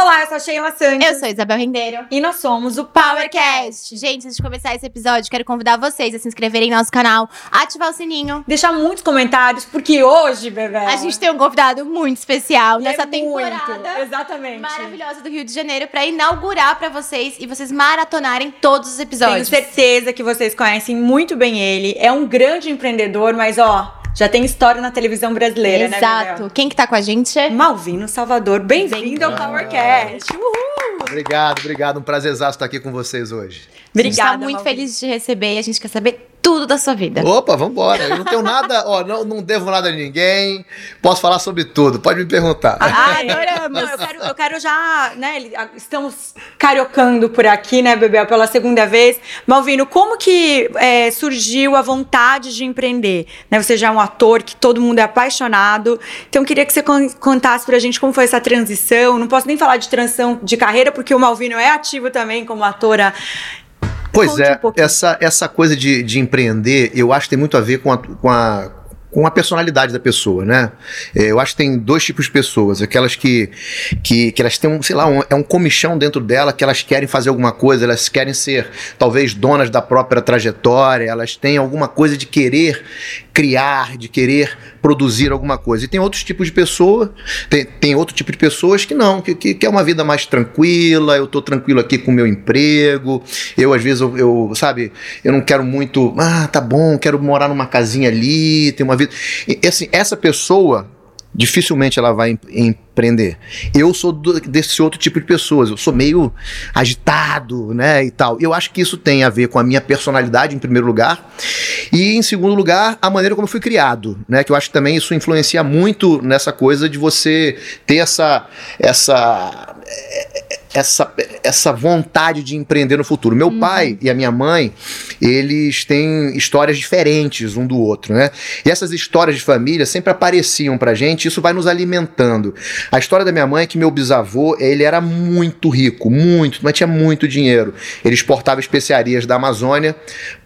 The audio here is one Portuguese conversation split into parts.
Olá, eu sou a Sheila Santos. Eu sou a Isabel Rendeiro. E nós somos o PowerCast. Gente, antes de começar esse episódio, quero convidar vocês a se inscreverem no nosso canal, ativar o sininho. Deixar muitos comentários, porque hoje, bebê. A gente tem um convidado muito especial e nessa é temporada. Muito, exatamente. Maravilhosa do Rio de Janeiro para inaugurar para vocês e vocês maratonarem todos os episódios. Tenho certeza que vocês conhecem muito bem ele. É um grande empreendedor, mas ó, já tem história na televisão brasileira, Exato. né? Exato. Quem que tá com a gente? Malvino Salvador. Bem-vindo ao PowerCast. Uhul! Obrigado, obrigado. Um prazer estar aqui com vocês hoje. Obrigada. A gente tá muito Malvino. feliz de te receber e a gente quer saber tudo da sua vida. Opa, vambora. Eu não tenho nada, ó, não, não devo nada a ninguém. Posso falar sobre tudo. Pode me perguntar. Ah, adoramos. Eu, quero, eu quero já, né? Estamos cariocando por aqui, né, Bebel, pela segunda vez. Malvino, como que é, surgiu a vontade de empreender? Né, você já é um ator que todo mundo é apaixonado. Então, eu queria que você contasse pra gente como foi essa transição. Não posso nem falar de transição de carreira, porque o Malvino é ativo também como atora Pois Conte é, um essa, essa coisa de, de empreender, eu acho que tem muito a ver com a, com a, com a personalidade da pessoa, né? É, eu acho que tem dois tipos de pessoas, aquelas que, que, que elas têm, um, sei lá, um, é um comichão dentro dela, que elas querem fazer alguma coisa, elas querem ser talvez donas da própria trajetória, elas têm alguma coisa de querer criar, de querer produzir alguma coisa. E tem outros tipos de pessoas, tem, tem outro tipo de pessoas que não, que, que, que é uma vida mais tranquila, eu estou tranquilo aqui com o meu emprego, eu às vezes, eu, eu, sabe, eu não quero muito, ah, tá bom, quero morar numa casinha ali, ter uma vida. E, assim, essa pessoa, dificilmente ela vai empreender. Eu sou do, desse outro tipo de pessoas, eu sou meio agitado, né, e tal. Eu acho que isso tem a ver com a minha personalidade em primeiro lugar e em segundo lugar a maneira como eu fui criado, né, que eu acho que também isso influencia muito nessa coisa de você ter essa essa essa, essa vontade de empreender no futuro. Meu uhum. pai e a minha mãe, eles têm histórias diferentes um do outro, né? E essas histórias de família sempre apareciam pra gente, isso vai nos alimentando. A história da minha mãe é que meu bisavô, ele era muito rico, muito, mas tinha muito dinheiro. Ele exportava especiarias da Amazônia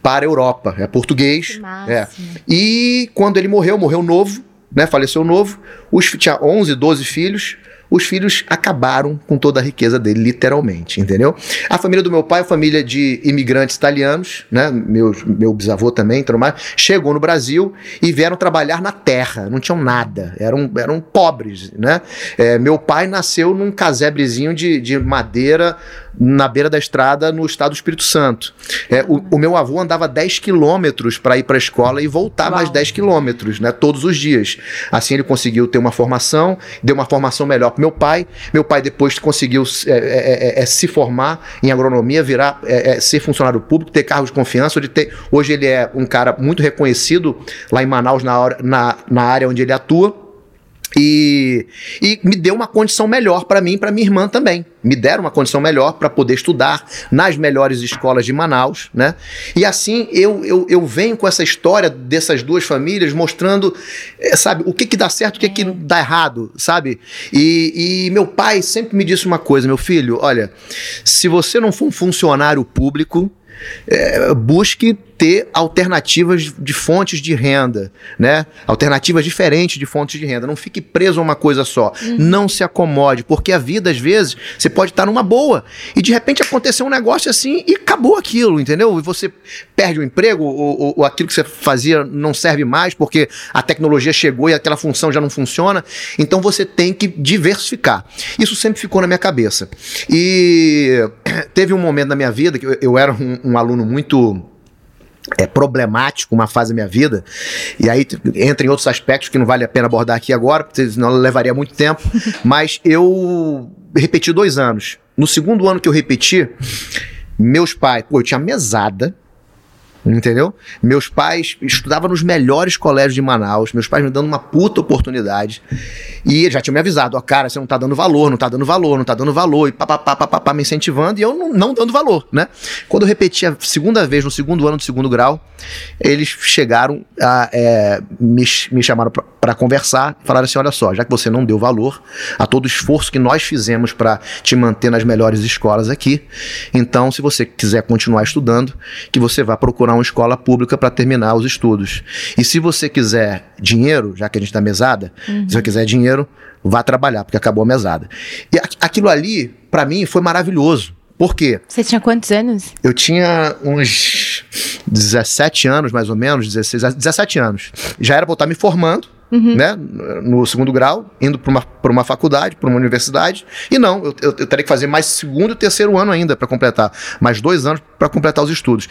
para a Europa, é português. É. E quando ele morreu, morreu novo, né? Faleceu novo, os, tinha 11, 12 filhos os filhos acabaram com toda a riqueza dele, literalmente, entendeu? A família do meu pai família de imigrantes italianos, né? Meu, meu bisavô também, mais, chegou no Brasil e vieram trabalhar na terra, não tinham nada, eram, eram pobres, né? É, meu pai nasceu num casebrezinho de, de madeira na beira da estrada no estado do Espírito Santo. É, o, o, meu avô andava 10 quilômetros para ir para a escola e voltar Uau. mais 10 quilômetros, né, todos os dias. Assim ele conseguiu ter uma formação, deu uma formação melhor para meu pai. Meu pai depois conseguiu é, é, é, é, é se formar em agronomia, virar, ser funcionário público, ter cargo de confiança. De ter, hoje ele é um cara muito reconhecido lá em Manaus, na, na, na área onde ele atua. E, e, me deu uma condição melhor para mim e para minha irmã também. Me deram uma condição melhor para poder estudar nas melhores escolas de Manaus, né? E assim eu, eu, eu venho com essa história dessas duas famílias mostrando, eh, sabe, o que que dá certo, o que que dá errado, sabe? E, e meu pai sempre me disse uma coisa, meu filho, olha, se você não for um funcionário público, é, busque ter alternativas de fontes de renda, né? Alternativas diferentes de fontes de renda. Não fique preso a uma coisa só. Uhum. Não se acomode, porque a vida, às vezes, você pode estar numa boa e de repente acontecer um negócio assim e acabou aquilo, entendeu? E você perde o emprego ou, ou aquilo que você fazia não serve mais porque a tecnologia chegou e aquela função já não funciona. Então você tem que diversificar. Isso sempre ficou na minha cabeça. E teve um momento na minha vida que eu, eu era um, um aluno muito é problemático uma fase da minha vida, e aí entra em outros aspectos que não vale a pena abordar aqui agora, porque senão levaria muito tempo, mas eu repeti dois anos. No segundo ano que eu repeti, meus pais, pô, eu tinha mesada, Entendeu? Meus pais estudavam nos melhores colégios de Manaus, meus pais me dando uma puta oportunidade. E já tinham me avisado, ó, cara, você não tá dando valor, não tá dando valor, não tá dando valor, e papapá, papapá, me incentivando, e eu não, não dando valor, né? Quando eu repeti a segunda vez, no segundo ano do segundo grau, eles chegaram, a, é, me, me chamaram para conversar, falaram assim: olha só, já que você não deu valor a todo o esforço que nós fizemos para te manter nas melhores escolas aqui, então, se você quiser continuar estudando, que você vá procurar uma escola pública para terminar os estudos. E se você quiser dinheiro, já que a gente está mesada, uhum. se você quiser dinheiro, vá trabalhar, porque acabou a mesada. E aquilo ali, para mim, foi maravilhoso. Por quê? Você tinha quantos anos? Eu tinha uns 17 anos, mais ou menos, 16, 17 anos. Já era pra eu estar me formando, uhum. né? No segundo grau, indo para uma, uma faculdade, para uma universidade. E não, eu, eu, eu, teria que fazer mais segundo e terceiro ano ainda para completar. Mais dois anos para completar os estudos.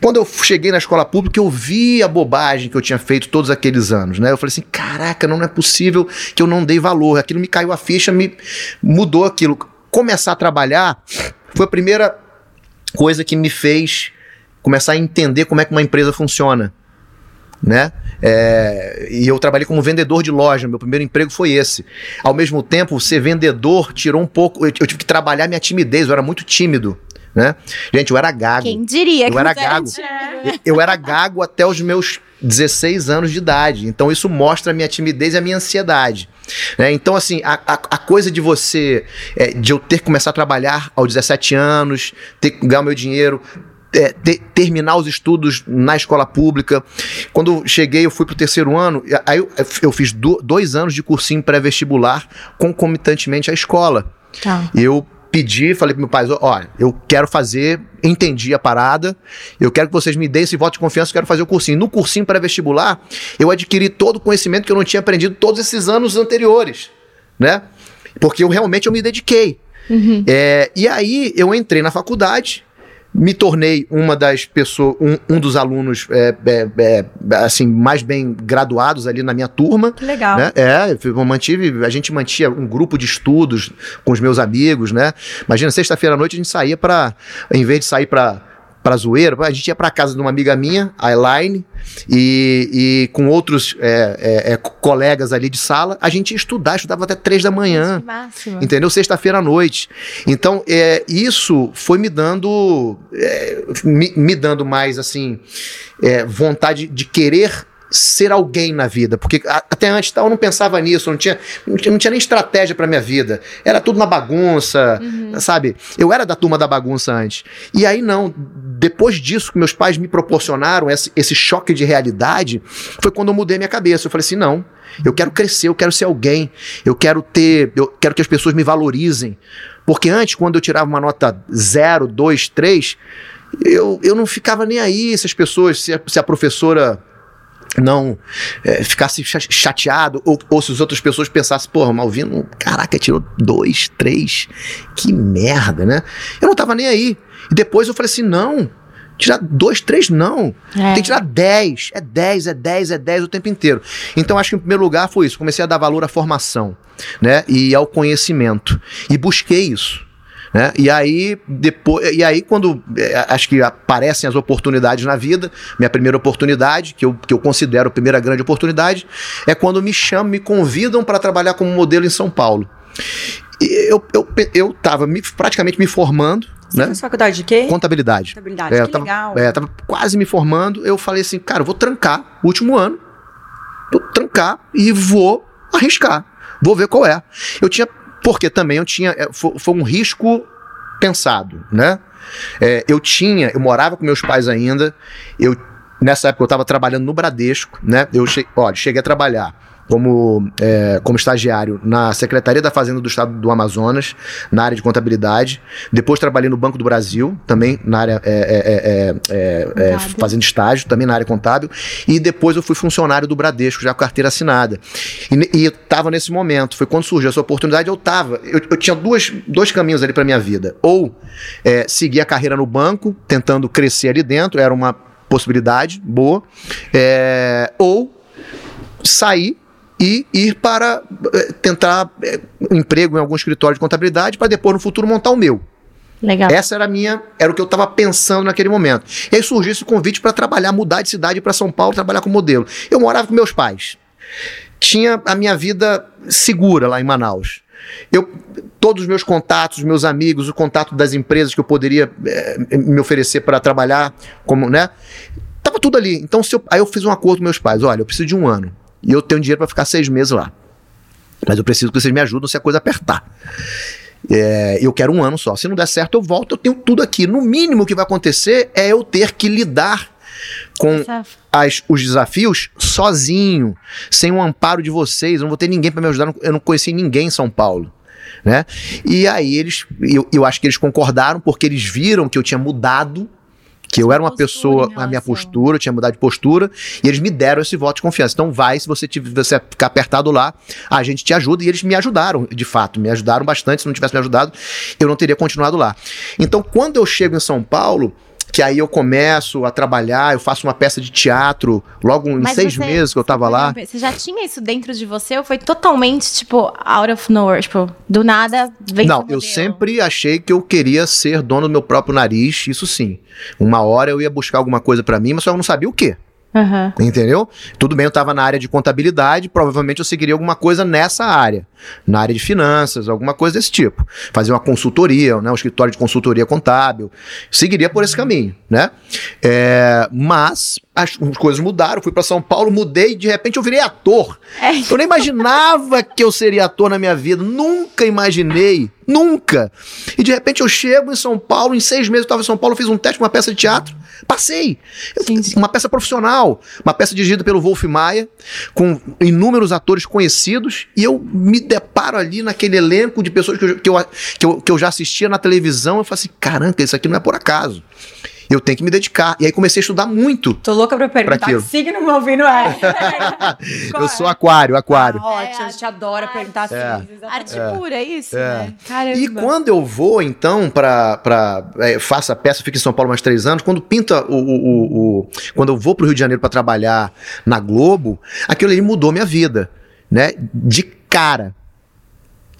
Quando eu cheguei na escola pública, eu vi a bobagem que eu tinha feito todos aqueles anos, né? Eu falei assim: caraca, não é possível que eu não dei valor. Aquilo me caiu a ficha, me mudou aquilo. Começar a trabalhar foi a primeira coisa que me fez começar a entender como é que uma empresa funciona, né? É, e eu trabalhei como vendedor de loja, meu primeiro emprego foi esse. Ao mesmo tempo, ser vendedor tirou um pouco. Eu, eu tive que trabalhar minha timidez, eu era muito tímido. Né? Gente, eu era gago. Quem diria eu que era gago. Eu era gago até os meus 16 anos de idade. Então isso mostra a minha timidez e a minha ansiedade. Né? Então, assim, a, a, a, coisa de você, é, de eu ter que começar a trabalhar aos 17 anos, ter que ganhar o meu dinheiro, é, ter, terminar os estudos na escola pública. Quando cheguei, eu fui para o terceiro ano, aí eu, eu fiz do, dois anos de cursinho pré-vestibular concomitantemente à escola. Tá. Eu pedi, falei para meu pai, olha, eu quero fazer, entendi a parada, eu quero que vocês me deem esse voto de confiança, eu quero fazer o cursinho. No cursinho pré-vestibular, eu adquiri todo o conhecimento que eu não tinha aprendido todos esses anos anteriores, né? Porque eu realmente eu me dediquei. Uhum. É, e aí eu entrei na faculdade, me tornei uma das pessoas, um, um dos alunos é, é, é, assim mais bem graduados ali na minha turma. Que legal. Né? É, eu mantive, a gente mantinha um grupo de estudos com os meus amigos, né? Imagina, sexta-feira à noite a gente saía para, em vez de sair para pra zoeira. A gente ia pra casa de uma amiga minha, a Elaine, e, e com outros é, é, é, colegas ali de sala, a gente ia estudar, estudava até três da manhã. Máximo. Entendeu? Sexta-feira à noite. Então, é, isso foi me dando. É, me, me, dando mais, assim, é, vontade de querer ser alguém na vida, porque até antes eu não pensava nisso, não tinha, não tinha, não tinha nem estratégia para minha vida. Era tudo na bagunça, uhum. sabe? Eu era da turma da bagunça antes. E aí não, depois disso que meus pais me proporcionaram esse, esse choque de realidade, foi quando eu mudei minha cabeça. Eu falei assim, não, eu quero crescer, eu quero ser alguém, eu quero ter, eu quero que as pessoas me valorizem. Porque antes, quando eu tirava uma nota 0, 2, 3, eu, eu não ficava nem aí se as pessoas, se a, se a professora não é, ficasse chateado, ou, ou, se as outras pessoas pensassem, porra, Malvino, caraca, tirou dois, três, que merda, né? Eu não tava nem aí. E depois eu falei assim, não, tirar dois, três, não. É. Tem que tirar dez. É dez, é dez, é dez o tempo inteiro. Então acho que em primeiro lugar foi isso. Comecei a dar valor à formação, né? E ao conhecimento. E busquei isso. Né? E aí, depois, e aí, quando é, acho que aparecem as oportunidades na vida, minha primeira oportunidade, que eu, que eu considero a primeira grande oportunidade, é quando me chamam, me convidam para trabalhar como modelo em São Paulo. E eu, eu, eu tava me, praticamente me formando. Você né? fez faculdade de quê? Contabilidade. Contabilidade, é, que tava, legal. É, tava quase me formando. Eu falei assim, cara, eu vou trancar o último ano. Vou trancar e vou arriscar. Vou ver qual é. Eu tinha porque também eu tinha. É, foi, um risco pensado, né? É, eu tinha, eu morava com meus pais ainda, eu nessa época eu estava trabalhando no Bradesco, né? Eu che, cheguei a trabalhar como, é, como estagiário na Secretaria da Fazenda do Estado do Amazonas, na área de contabilidade. Depois trabalhei no Banco do Brasil, também na área é, é, é fazendo estágio, também na área contábil. E depois eu fui funcionário do Bradesco, já com carteira assinada. E estava nesse momento, foi quando surgiu essa oportunidade, eu estava. Eu, eu, tinha duas, dois caminhos ali para minha vida. Ou seguir a carreira no banco, tentando crescer ali dentro, era uma possibilidade boa. ou sair e ir para eh, tentar eh, um emprego em algum escritório de contabilidade para depois no futuro montar o meu. Legal. Essa era a minha, era o que eu estava pensando naquele momento. E aí surgiu esse convite para trabalhar, mudar de cidade para São Paulo, trabalhar como modelo. Eu morava com meus pais. Tinha a minha vida segura lá em Manaus. Eu, todos os meus contatos, meus amigos, o contato das empresas que eu poderia é, me oferecer para trabalhar, como, né? Tava tudo ali. Então, eu, aí eu fiz um acordo com meus pais. Olha, eu preciso de um ano e eu tenho dinheiro para ficar seis meses lá. Mas eu preciso que vocês me ajudem se a coisa apertar. É, eu quero um ano só. Se não der certo, eu volto, eu tenho tudo aqui. No mínimo que vai acontecer é eu ter que lidar com as, os desafios sozinho, sem o amparo de vocês. Eu não vou ter ninguém para me ajudar. Eu não conheci ninguém em São Paulo. Né? E aí eles, eu, eu acho que eles concordaram porque eles viram que eu tinha mudado que eu era uma pessoa, a minha postura, eu tinha mudado de postura, e eles me deram esse voto de confiança. Então vai, se você, tiver, você ficar apertado lá, a gente te ajuda, e eles me ajudaram, de fato, me ajudaram bastante, se não tivesse me ajudado, eu não teria continuado lá. Então, quando eu chego em São Paulo, que aí eu começo a trabalhar, eu faço uma peça de teatro logo em Mas seis você, meses que eu tava lá. Você já tinha isso dentro de você ou foi totalmente, tipo, out of nowhere? Tipo, do nada vem Não, eu sempre achei que eu queria ser dono do meu próprio nariz, isso sim. Uma hora eu ia buscar alguma coisa para mim, mas só eu não sabia o quê. Uhum. Entendeu? Tudo bem, eu estava na área de contabilidade, provavelmente eu seguiria alguma coisa nessa área, na área de finanças, alguma coisa desse tipo. Fazer uma consultoria, né, um escritório de consultoria contábil. Seguiria por esse caminho, né? É, mas as, as, coisas mudaram, fui para São Paulo, mudei e de repente eu virei ator. É. Eu nem imaginava que eu seria ator na minha vida, nunca imaginei, nunca. E de repente eu chego em São Paulo, em seis meses eu estava em São Paulo, fiz um teste, uma peça de teatro. Passei. Sim, sim. Uma peça profissional, uma peça dirigida pelo Wolf Maia, com inúmeros atores conhecidos, e eu me deparo ali naquele elenco de pessoas que eu, que eu, que eu, que eu já assistia na televisão, eu falo assim, caramba, isso aqui não é por acaso eu tenho que me dedicar. E aí comecei a estudar muito. Tô louca pra perguntar pra que signo meu ouvindo é. eu sou aquário, aquário. Ah, ótimo, a gente adora perguntar é. signos. Arte é. pura, é isso, é. né? Caramba. E quando eu vou, então, pra... pra é, faço a peça, fico em São Paulo mais três anos, quando pinta o... o, o, o quando eu vou pro Rio de Janeiro para trabalhar na Globo, aquilo ali mudou minha vida, né? De cara.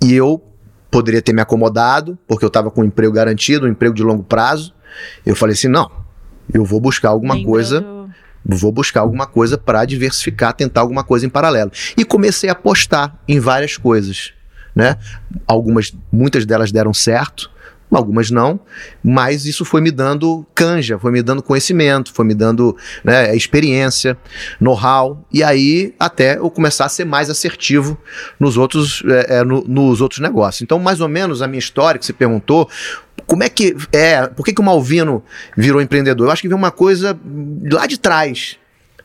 E eu poderia ter me acomodado, porque eu estava com um emprego garantido, um emprego de longo prazo, eu falei assim: não, eu vou buscar alguma Lembrando... coisa. Vou buscar alguma coisa para diversificar, tentar alguma coisa em paralelo. E comecei a apostar em várias coisas. Né? Algumas, muitas delas deram certo, algumas não, mas isso foi me dando canja, foi me dando conhecimento, foi me dando né, experiência, know-how, e aí até eu começar a ser mais assertivo nos outros, é, é, no, nos outros negócios. Então, mais ou menos a minha história que você perguntou, como é que é? Por que, que o Malvino virou empreendedor? Eu acho que veio uma coisa lá de trás.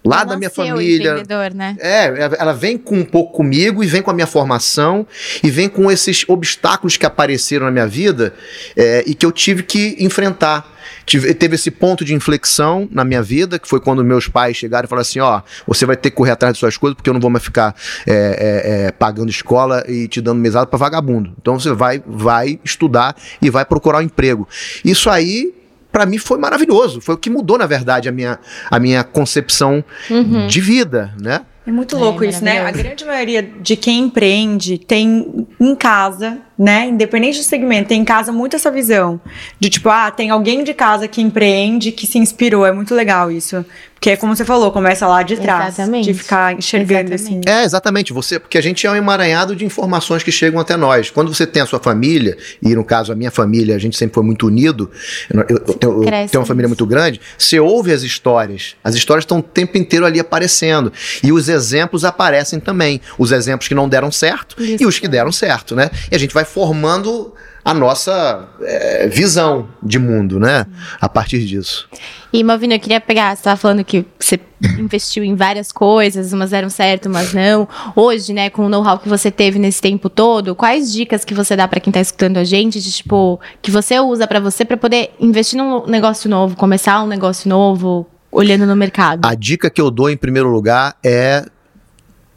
Lá da minha família. Né? É, ela vem com um pouco comigo e vem com a minha formação e vem com esses obstáculos que apareceram na minha vida é, e que eu tive que enfrentar. Tive, teve esse ponto de inflexão na minha vida, que foi quando meus pais chegaram e falaram assim: ó, você vai ter que correr atrás de suas coisas, porque eu não vou mais ficar é, é, é pagando escola e te dando mesada para vagabundo. Então você vai, vai estudar e vai procurar um emprego. Isso aí para mim foi maravilhoso. Foi o que mudou, na verdade, a minha, a minha concepção uhum. de vida, né? É muito louco é, isso, né? A grande maioria de quem empreende tem em casa né? Independente do segmento, tem em casa muito essa visão de tipo, ah, tem alguém de casa que empreende, que se inspirou. É muito legal isso. Porque é como você falou, começa lá de trás. Exatamente. De ficar enxergando assim. É, exatamente. Você, porque a gente é um emaranhado de informações que chegam até nós. Quando você tem a sua família, e no caso a minha família, a gente sempre foi muito unido, eu, eu, eu, tenho, eu tenho uma família muito grande, você ouve as histórias. As histórias estão o tempo inteiro ali aparecendo. E os exemplos aparecem também. Os exemplos que não deram certo isso. e os que deram certo, né? E a gente vai formando a nossa é, visão de mundo, né? A partir disso. E, Malvino, eu queria pegar, você estava falando que você investiu em várias coisas, umas deram certo, umas não. Hoje, né, com o know-how que você teve nesse tempo todo, quais dicas que você dá para quem está escutando a gente, de tipo, que você usa para você para poder investir num negócio novo, começar um negócio novo, olhando no mercado? A dica que eu dou em primeiro lugar é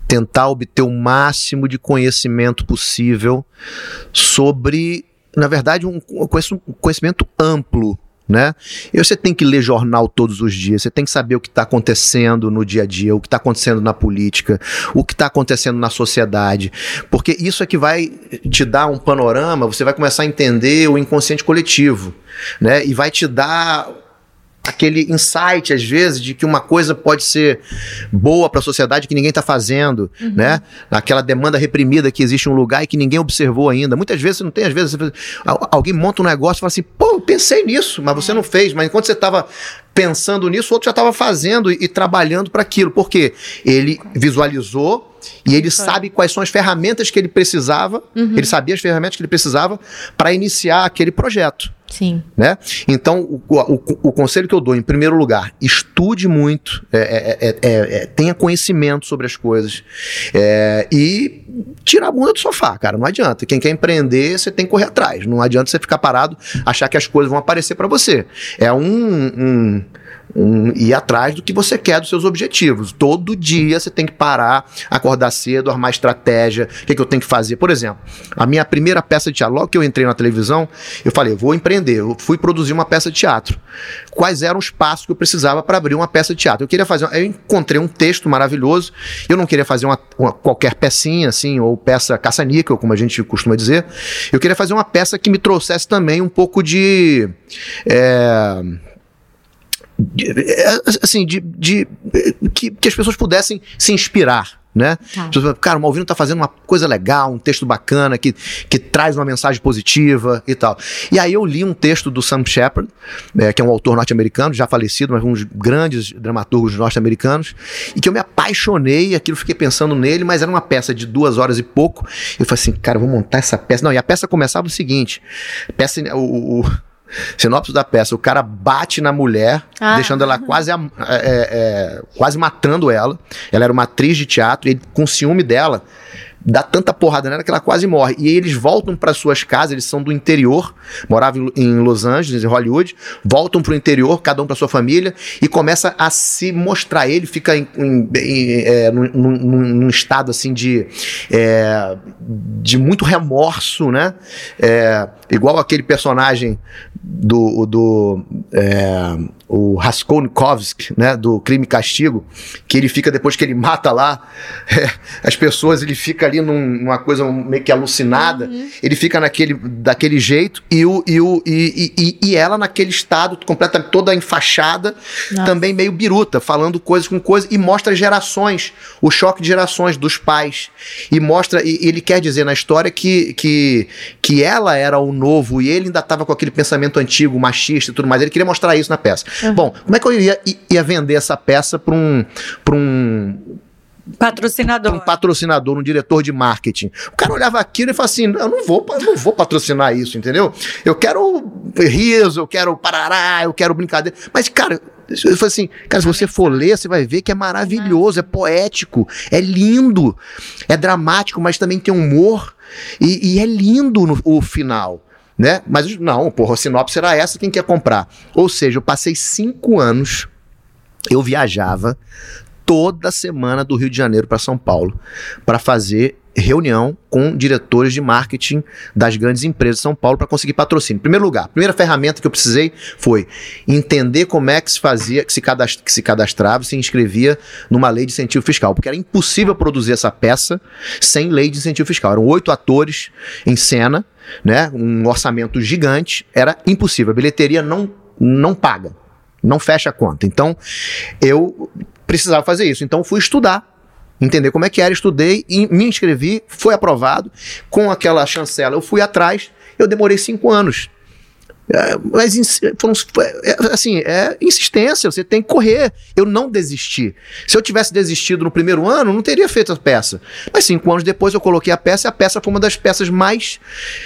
tentar obter o máximo de conhecimento possível sobre, na verdade, um conhecimento amplo né? E você tem que ler jornal todos os dias, você tem que saber o que está acontecendo no dia a dia, o que está acontecendo na política, o que está acontecendo na sociedade, porque isso é que vai te dar um panorama, você vai começar a entender o inconsciente coletivo, né? E vai te dar aquele insight, às vezes, de que uma coisa pode ser boa para a sociedade que ninguém está fazendo, uhum. né? Aquela demanda reprimida que existe em um lugar e que ninguém observou ainda. Muitas vezes você não tem, às vezes, alguém monta um negócio e fala assim, pô, eu pensei nisso, mas você não fez. Mas enquanto você estava pensando nisso, o outro já estava fazendo e, e trabalhando para aquilo. Porque ele visualizou e ele sabe quais são as ferramentas que ele precisava, uhum. ele sabia as ferramentas que ele precisava para iniciar aquele projeto. Sim. Né? Então, o, o, o, conselho que eu dou, em primeiro lugar, estude muito, é, é, é, é, é tenha conhecimento sobre as coisas é, e tira a bunda do sofá, cara. Não adianta. Quem quer empreender, você tem que correr atrás. Não adianta você ficar parado, achar que as coisas vão aparecer para você. É um, um um, ir atrás do que você quer, dos seus objetivos. Todo dia você tem que parar, acordar cedo, armar estratégia, o que, que eu tenho que fazer. Por exemplo, a minha primeira peça de teatro, logo que eu entrei na televisão, eu falei, eu vou empreender, eu fui produzir uma peça de teatro. Quais eram os passos que eu precisava para abrir uma peça de teatro? Eu queria fazer, eu encontrei um texto maravilhoso, eu não queria fazer uma, uma qualquer pecinha, assim, ou peça caça-níquel, como a gente costuma dizer. Eu queria fazer uma peça que me trouxesse também um pouco de. É, é, assim, de, de que, que as pessoas pudessem se inspirar né? Tá. Cara, o Malvino tá fazendo uma coisa legal, um texto bacana que, que traz uma mensagem positiva e tal. E aí eu li um texto do Sam Shepard, é, que é um autor norte-americano, já falecido, mas um dos grandes dramaturgos norte-americanos, e que eu me apaixonei, aquilo fiquei pensando nele, mas era uma peça de duas horas e pouco. Eu falei assim, cara, vou montar essa peça. Não, e a peça começava o seguinte: peça, o, o Sinopse da peça: o cara bate na mulher, ah. deixando ela quase, é, é, quase matando ela. Ela era uma atriz de teatro, e ele, com ciúme dela, dá tanta porrada nela que ela quase morre. E eles voltam para suas casas, eles são do interior, moravam em Los Angeles, em Hollywood, voltam para o interior, cada um para sua família, e começa a se mostrar. Ele fica em, em, em, é, num, num, num, estado assim de, é, de muito remorso, né? É, igual aquele personagem do, do é, o Raskolnikovsk, né, do Crime e Castigo, que ele fica depois que ele mata lá é, as pessoas, ele fica ali num, numa coisa meio que alucinada, uhum. ele fica naquele daquele jeito e o e, o, e, e, e ela naquele estado completamente toda enfaixada, Nossa. também meio biruta, falando coisas com coisas e mostra gerações, o choque de gerações dos pais e mostra e ele quer dizer na história que que que ela era o novo e ele ainda estava com aquele pensamento antigo, machista e tudo mais. Ele queria mostrar isso na peça. Uhum. Bom, como é que eu ia, ia vender essa peça para um, um Patrocinador. Um patrocinador, um diretor de marketing. O cara olhava aquilo e falava assim: eu não vou, eu não vou patrocinar isso, entendeu? Eu quero riso, eu quero parará, eu quero brincadeira. Mas, cara, eu falei assim, cara, se você for ler, você vai ver que é maravilhoso, é poético, é lindo, é dramático, mas também tem humor e, e é lindo no, o final né? Mas não, porra, a sinopse era essa, quem quer comprar? Ou seja, eu passei cinco anos, eu viajava toda semana do Rio de Janeiro para São Paulo para fazer reunião com diretores de marketing das grandes empresas de São Paulo para conseguir patrocínio. Primeiro lugar, a primeira ferramenta que eu precisei foi entender como é que se fazia, que se, cadast que se cadastrava, se inscrevia numa lei de incentivo fiscal, porque era impossível produzir essa peça sem lei de incentivo fiscal. Eram oito atores em cena, né, um orçamento gigante, era impossível. A bilheteria não, não paga, não fecha a conta. Então, eu precisava fazer isso. Então, fui estudar entender como é que era, estudei, me inscrevi, foi aprovado. Com aquela chancela, eu fui atrás, eu demorei cinco anos. É, mas foram, é, assim, é insistência, você tem que correr. Eu não desisti. Se eu tivesse desistido no primeiro ano, não teria feito a peça. Mas cinco anos depois eu coloquei a peça e a peça foi uma das peças mais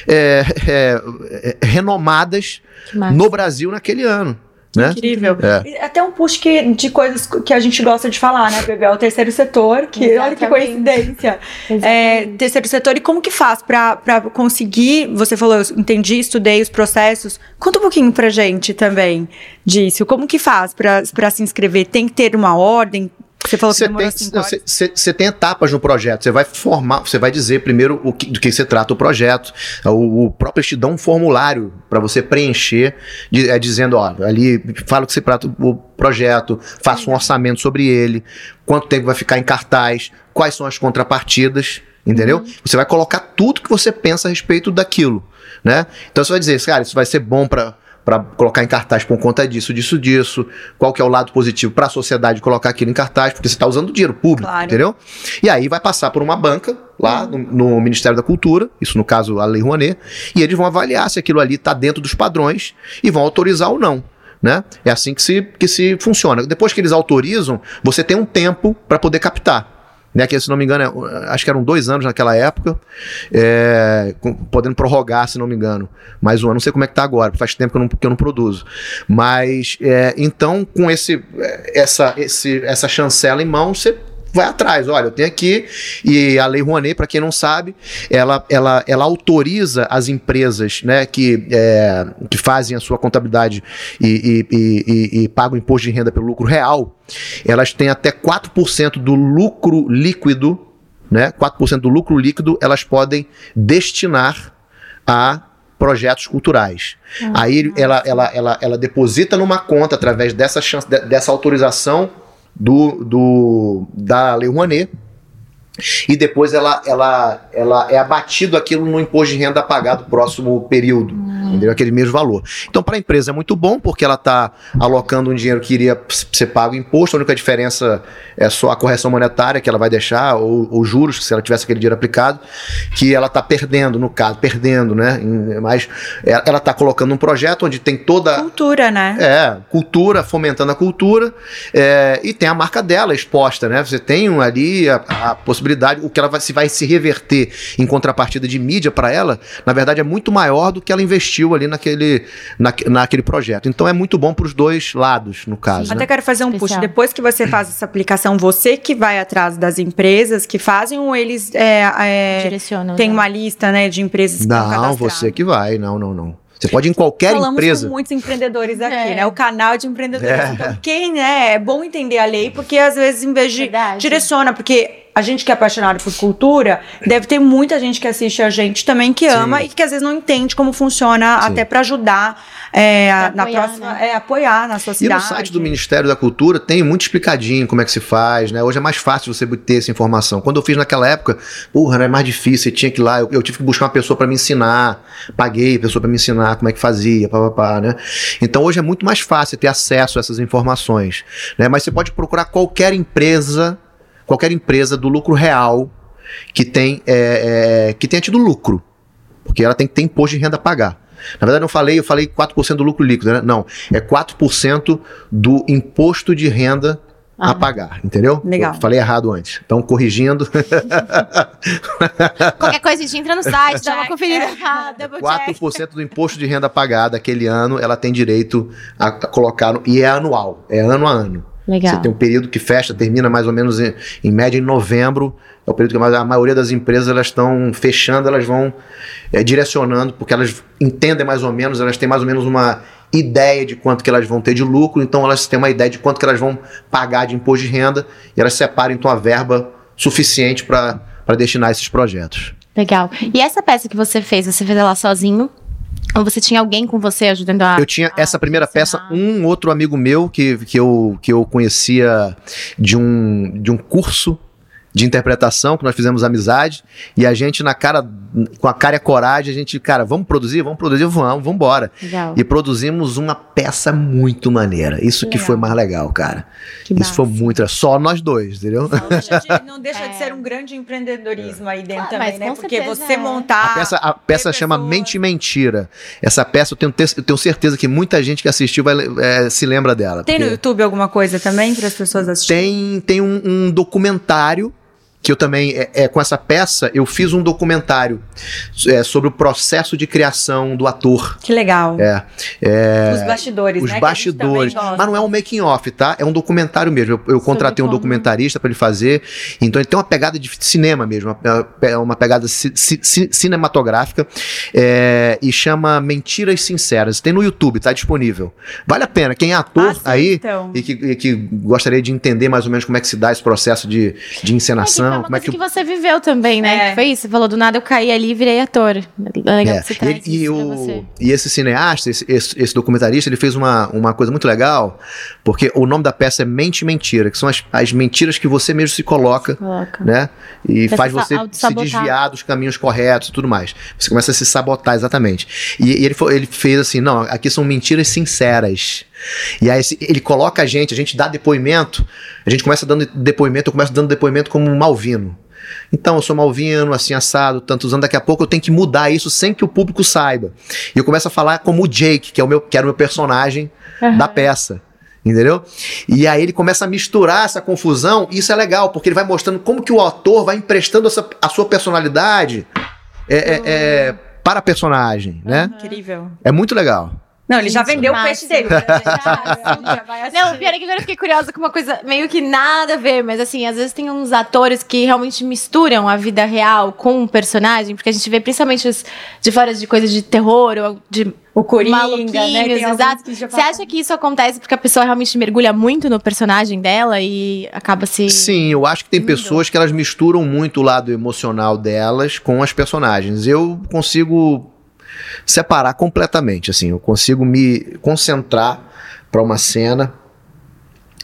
é, é, é renomadas no Brasil naquele ano. Né? Incrível. É. Até um push que, de coisas que a gente gosta de falar, né, Bebê? É o terceiro setor, que Exatamente. olha que coincidência. É, terceiro setor, e como que faz para conseguir? Você falou, eu entendi, estudei os processos. Conta um pouquinho pra gente também disso. Como que faz para se inscrever? Tem que ter uma ordem? Você falou que você tem, Você tem etapas no projeto. Você vai formar, você vai dizer primeiro o que, do que você trata o projeto. O, o próprio te dá um formulário para você preencher, de, é, dizendo, ó, ali fala o que você trata o projeto, faça um orçamento sobre ele, quanto tempo vai ficar em cartaz, quais são as contrapartidas, entendeu? Uhum. Você vai colocar tudo que você pensa a respeito daquilo, né? Então você vai dizer, cara, isso vai ser bom para para colocar em cartaz por conta disso, disso, disso. Qual que é o lado positivo para a sociedade colocar aquilo em cartaz, porque você está usando dinheiro público, claro. entendeu? E aí vai passar por uma banca lá uhum. no, no, Ministério da Cultura, isso no caso a Lei Rouanet, e eles vão avaliar se aquilo ali está dentro dos padrões e vão autorizar ou não. Né? É assim que se, que se funciona. Depois que eles autorizam, você tem um tempo para poder captar. Né? Que se não me engano, é, acho que eram dois anos naquela época, é, com, podendo prorrogar, se não me engano, mais um ano. Não sei como é que tá agora, faz tempo que eu não, que eu não produzo. Mas é, então, com esse, essa, esse, essa chancela em mão, você vai atrás. Olha, eu tenho aqui, e a Lei Rouanet, para quem não sabe, ela, ela, ela autoriza as empresas né, que, é, que fazem a sua contabilidade e, e, e, e pagam imposto de renda pelo lucro real, elas têm até 4% do lucro líquido, né, 4% do lucro líquido, elas podem destinar a projetos culturais. Ah, Aí ela, ela, ela, ela deposita numa conta através dessa, chance, dessa autorização do, do, da Lei Rouanet, e depois ela, ela, ela é abatido aquilo no imposto de renda pagado no próximo período, hum. entendeu? Aquele mesmo valor. Então, para a empresa é muito bom, porque ela está alocando um dinheiro que iria ser pago imposto, a única diferença é só a correção monetária que ela vai deixar, ou, ou juros, se ela tivesse aquele dinheiro aplicado, que ela está perdendo, no caso, perdendo, né? Mas é, ela está colocando um projeto onde tem toda. Cultura, né? É, cultura, fomentando a cultura, é, e tem a marca dela exposta, né? Você tem ali a, a possibilidade possibilidade, o que ela vai, se vai se reverter em contrapartida de mídia para ela, na verdade é muito maior do que ela investiu ali naquele, na, naquele projeto. Então é muito bom para os dois lados, no caso. Até né? quero fazer um Especial. push. Depois que você faz essa aplicação, você que vai atrás das empresas que fazem ou eles é, é, direcionam? Tem né? uma lista né, de empresas que Não, você que vai. Não, não, não. Você pode ir em qualquer Falamos empresa. Falamos com muitos empreendedores aqui, é. né? O canal de empreendedores. É. Então, quem, né? É bom entender a lei, porque às vezes, em vez de Verdade. direciona, porque a gente que é apaixonado por cultura, deve ter muita gente que assiste a gente também que ama Sim. e que às vezes não entende como funciona, Sim. até para ajudar é, apoiar, na próxima, né? é, apoiar na sua cidade. E no site do Ministério da Cultura tem muito explicadinho como é que se faz, né? Hoje é mais fácil você ter essa informação. Quando eu fiz naquela época, porra, era mais difícil, você tinha que ir lá, eu, eu tive que buscar uma pessoa para me ensinar, paguei a pessoa para me ensinar como é que fazia, papapá, né? Então hoje é muito mais fácil ter acesso a essas informações, né? Mas você pode procurar qualquer empresa qualquer empresa do lucro real que, tem, é, é, que tenha tido lucro. Porque ela tem que ter imposto de renda a pagar. Na verdade, não falei, eu falei 4% do lucro líquido, né? Não, é 4% do imposto de renda ah, a pagar, entendeu? Legal. Eu falei errado antes. Então, corrigindo. Qualquer coisa, a gente entra no site, dá uma conferida. errada. 4% do imposto de renda pagado aquele ano, ela tem direito a colocar, no, e é anual, é ano a ano. Legal. Você tem um período que fecha, termina mais ou menos em, em média em novembro. É o período que a maioria das empresas elas estão fechando, elas vão é, direcionando, porque elas entendem mais ou menos, elas têm mais ou menos uma ideia de quanto que elas vão ter de lucro, então elas têm uma ideia de quanto que elas vão pagar de imposto de renda e elas separam então a verba suficiente para destinar esses projetos. Legal. E essa peça que você fez, você fez ela sozinho? Ou você tinha alguém com você ajudando a. Eu tinha a essa primeira peça, um outro amigo meu que, que, eu, que eu conhecia de um, de um curso de interpretação, que nós fizemos amizade, e a gente na cara, com a cara e a coragem, a gente, cara, vamos produzir? Vamos produzir? Vamos, vamos embora. Legal. E produzimos uma peça muito maneira. Isso que, que foi mais legal, cara. Que Isso massa. foi muito, só nós dois, entendeu? Não deixa de, não deixa é. de ser um grande empreendedorismo aí dentro ah, também, né? Porque você é. montar... A peça, a peça chama pessoas... Mente Mentira. Essa peça, eu tenho, eu tenho certeza que muita gente que assistiu vai, é, se lembra dela. Tem no YouTube alguma coisa também para as pessoas assistirem? Tem, tem um, um documentário que eu também, é, é, com essa peça, eu fiz um documentário é, sobre o processo de criação do ator. Que legal. É. é os bastidores, Os né, bastidores. Mas não é um making off, tá? É um documentário mesmo. Eu, eu contratei um documentarista para ele fazer. Então ele tem uma pegada de cinema mesmo, uma, uma pegada ci, ci, cinematográfica é, e chama Mentiras Sinceras. Tem no YouTube, tá disponível. Vale a pena. Quem é ator ah, aí então. e, que, e, que, gostaria de entender mais ou menos como é que se dá esse processo de, de encenação uma como é que, que você viveu também, né? É. foi isso? Você falou do nada eu caí ali e virei ator. Legal é. que você traz e, e, o, e esse cineasta, esse, esse, esse, documentarista, ele fez uma, uma coisa muito legal, porque o nome da peça é Mente e Mentira, que são as, as mentiras que você mesmo se coloca, se coloca. né? E faz você se desviar dos caminhos corretos e tudo mais. Você começa a se sabotar exatamente. E, e ele, ele fez assim, não, aqui são mentiras sinceras. E aí ele coloca a gente, a gente dá depoimento, a gente começa dando depoimento, eu começo dando depoimento como um malvino. Então, eu sou malvino, assim, assado, tantos anos, daqui a pouco eu tenho que mudar isso sem que o público saiba. E eu começo a falar como o Jake, que, é o meu, que era o meu personagem uhum. da peça. entendeu? E aí ele começa a misturar essa confusão, e isso é legal, porque ele vai mostrando como que o ator vai emprestando essa, a sua personalidade é, é, é, para a personagem, né? Incrível. É muito legal. Não, ele já vendeu o peixe dele. Né? Não, pior é que agora eu fiquei curiosa com uma coisa meio que nada a ver, mas assim, às vezes tem uns atores que realmente misturam a vida real com o personagem, porque a gente vê principalmente os de fora de coisas de terror ou de o Coringa, né? Exato. Você acha que isso acontece porque a pessoa realmente mergulha muito no personagem dela e acaba se. Sim, eu acho que tem pessoas que elas misturam muito o lado emocional delas com as personagens. Eu consigo separar completamente. Assim, eu consigo me concentrar para uma cena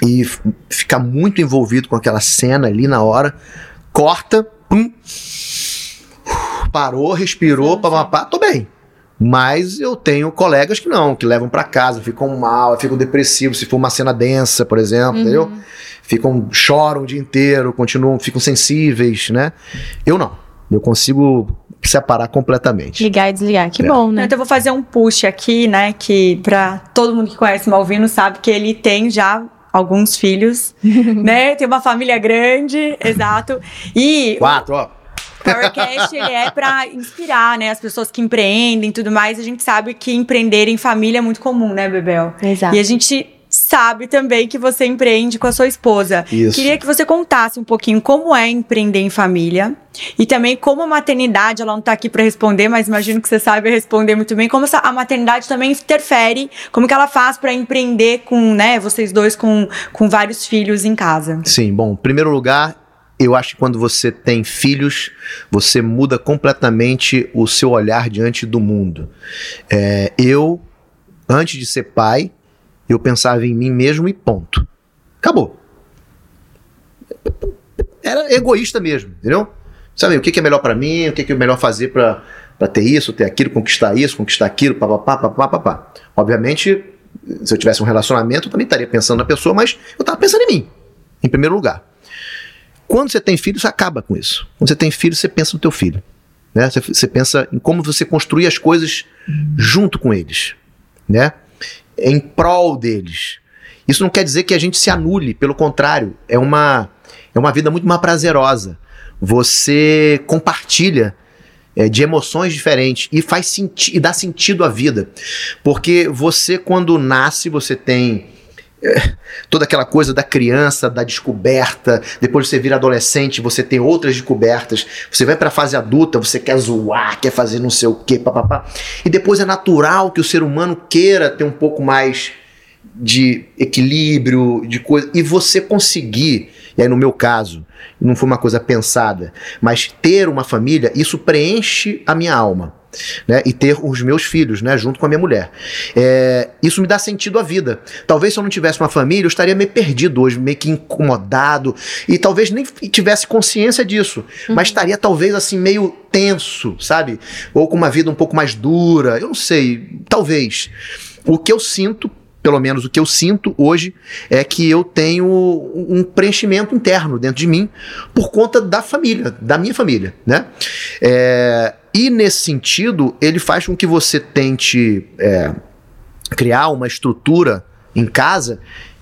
e ficar muito envolvido com aquela cena ali na hora. Corta, pum, parou, respirou, papapá, tô bem. Mas eu tenho colegas que não, que levam para casa, ficam mal, ficam depressivos, se for uma cena densa, por exemplo, uhum. entendeu? Ficam, choram o dia inteiro, continuam, ficam sensíveis, né? Eu não. Eu consigo separar completamente. Ligar e desligar, que é. bom, né? Então eu vou fazer um push aqui, né, que para todo mundo que conhece Malvino sabe que ele tem já alguns filhos, né? Tem uma família grande, exato. E quatro, ó. Powercast ele é para inspirar, né, as pessoas que empreendem e tudo mais. A gente sabe que empreender em família é muito comum, né, Bebel? Exato. E a gente sabe também que você empreende com a sua esposa. Isso. Queria que você contasse um pouquinho como é empreender em família e também como a maternidade, ela não está aqui para responder, mas imagino que você saiba responder muito bem, como a maternidade também interfere, como que ela faz para empreender com, né, vocês dois com, com vários filhos em casa. Sim, bom, em primeiro lugar, eu acho que quando você tem filhos, você muda completamente o seu olhar diante do mundo. É, eu, antes de ser pai, eu pensava em mim mesmo e ponto. Acabou. Era egoísta mesmo, entendeu? Sabe, o que, é melhor para mim, o que, é melhor fazer para ter isso, ter aquilo, conquistar isso, conquistar aquilo, papapá, papapá, papá. Obviamente, se eu tivesse um relacionamento, eu também estaria pensando na pessoa, mas eu estava pensando em mim, em primeiro lugar. Quando você tem filho, você acaba com isso. Quando você tem filho, você pensa no teu filho. Né? Você, você pensa em como você construir as coisas junto com eles. Né? Em prol deles. Isso não quer dizer que a gente se anule, pelo contrário, é uma, é uma vida muito mais prazerosa. Você compartilha é, de emoções diferentes e faz senti e dá sentido à vida. Porque você, quando nasce, você tem é, toda aquela coisa da criança, da descoberta, depois você vira adolescente, você tem outras descobertas, você vai para a fase adulta, você quer zoar, quer fazer não sei o que, papapá. E depois é natural que o ser humano queira ter um pouco mais de equilíbrio, de coisa, e você conseguir, e aí no meu caso, não foi uma coisa pensada, mas ter uma família, isso preenche a minha alma né, e ter os meus filhos, né, junto com a minha mulher. É, isso me dá sentido à vida. Talvez se eu não tivesse uma família, eu estaria meio perdido hoje, meio que incomodado e talvez nem tivesse consciência disso, uhum. mas estaria talvez assim meio tenso, sabe? Ou com uma vida um pouco mais dura, eu não sei, talvez. O que eu sinto pelo menos o que eu sinto hoje, é que eu tenho um preenchimento interno dentro de mim por conta da família, da minha família, né? É, e nesse sentido, ele faz com que você tente é, criar uma estrutura em casa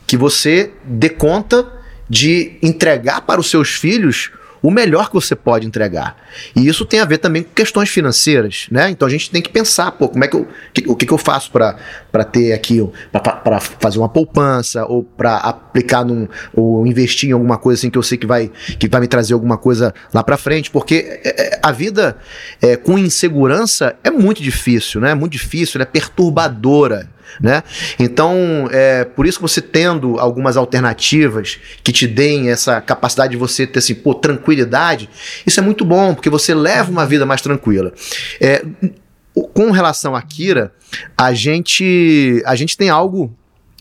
que você dê conta de entregar para os seus filhos o melhor que você pode entregar. E isso tem a ver também com questões financeiras, né? Então a gente tem que pensar, pô, como é que eu, que, o que, que eu faço para ter aqui, para fazer uma poupança ou para aplicar num, ou investir em alguma coisa assim que eu sei que vai, que vai me trazer alguma coisa lá para frente, porque é, é, a vida é, com insegurança é muito difícil, né? É muito difícil, é perturbadora né? Então, é por isso que você tendo algumas alternativas que te deem essa capacidade de você ter assim, pô, tranquilidade, isso é muito bom, porque você leva uma vida mais tranquila. É, com relação a Kira, a gente, a gente tem algo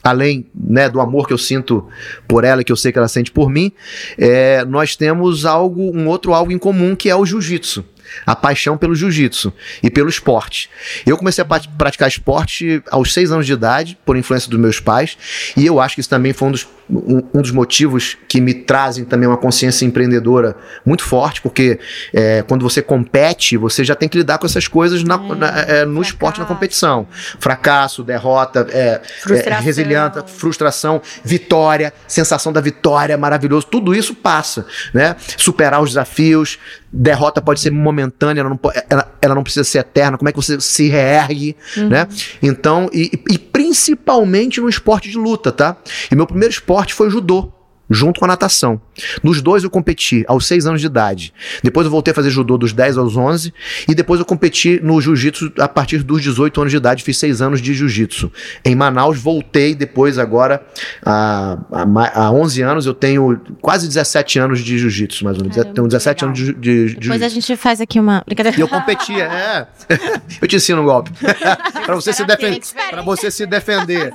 além né, do amor que eu sinto por ela, que eu sei que ela sente por mim, é, nós temos algo, um outro algo em comum que é o jiu-jitsu. A paixão pelo jiu-jitsu e pelo esporte. Eu comecei a praticar esporte aos seis anos de idade, por influência dos meus pais, e eu acho que isso também foi um dos, um, um dos motivos que me trazem também uma consciência empreendedora muito forte, porque é, quando você compete, você já tem que lidar com essas coisas na, é, na, é, no fracasso. esporte, na competição. Fracasso, derrota, é, é resiliência, frustração, vitória, sensação da vitória, maravilhoso, tudo isso passa, né? Superar os desafios, derrota pode ser momentânea, ela não, ela, ela não precisa ser eterna, como é que você se reergue, uhum. né? Então, e, e principalmente no esporte de luta, tá? E meu primeiro esporte foi judô junto com a natação. Nos dois eu competi aos 6 anos de idade. Depois eu voltei a fazer judô dos 10 aos 11 e depois eu competi no jiu-jitsu a partir dos 18 anos de idade, fiz 6 anos de jiu-jitsu. Em Manaus voltei depois agora a, a, a 11 anos eu tenho quase 17 anos de jiu-jitsu, mais ou menos. Caramba, tenho 17 legal. anos de, de, de Depois a gente faz aqui uma brincadeira. E eu competia, é. eu te ensino um golpe. para você se defender, para você se defender.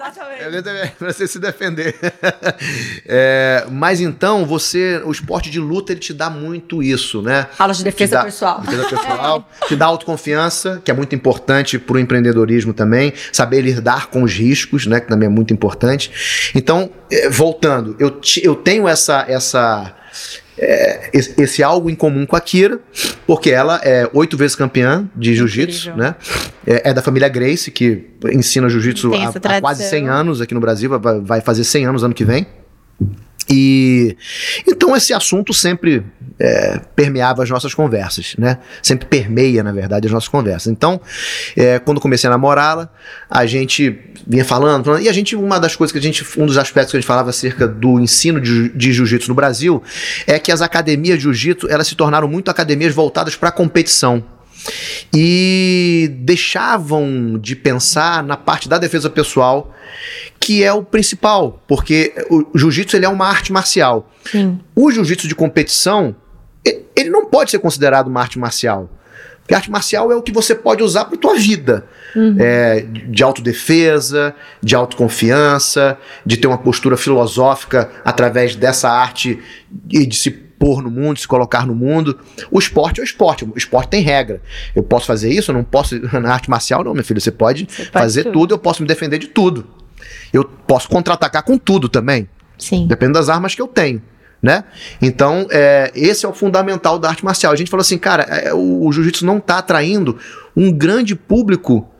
para você se defender. é, mas então, você, o esporte de luta, ele te dá muito isso, né? Aulas de defesa dá, pessoal. Defesa pessoal, te dá autoconfiança, que é muito importante para o empreendedorismo também, saber lidar com os riscos, né? Que também é muito importante. Então, eh, voltando, eu, eu tenho essa, essa é, esse, esse, algo em comum com a Kira, porque ela é oito vezes campeã de jiu-jitsu, né? É, é, da família Grace, que ensina jiu-jitsu há, há, quase 100 anos aqui no Brasil, vai, vai fazer 100 anos ano que vem. E então esse assunto sempre é, permeava as nossas conversas, né? Sempre permeia, na verdade, as nossas conversas. Então, é, quando comecei a namorá-la, a gente vinha falando, falando, e a gente, uma das coisas que a gente, um dos aspectos que a gente falava acerca do ensino de, de jiu-jitsu no Brasil é que as academias de jiu-jitsu elas se tornaram muito academias voltadas para a competição e deixavam de pensar na parte da defesa pessoal que é o principal, porque o jiu-jitsu ele é uma arte marcial. Sim. O jiu-jitsu de competição, ele não pode ser considerado uma arte marcial. Porque arte marcial é o que você pode usar para tua vida. Uhum. É, de autodefesa, de autoconfiança, de ter uma postura filosófica através dessa arte e de se pôr no mundo, se colocar no mundo. O esporte é o esporte. O esporte tem regra. Eu posso fazer isso, eu não posso. Na arte marcial, não, meu filho. Você pode, você pode fazer tudo. tudo, eu posso me defender de tudo. Eu posso contra-atacar com tudo também. Sim. Depende das armas que eu tenho. Né? Então, é, esse é o fundamental da arte marcial. A gente falou assim, cara, é, o, o jiu-jitsu não está atraindo um grande público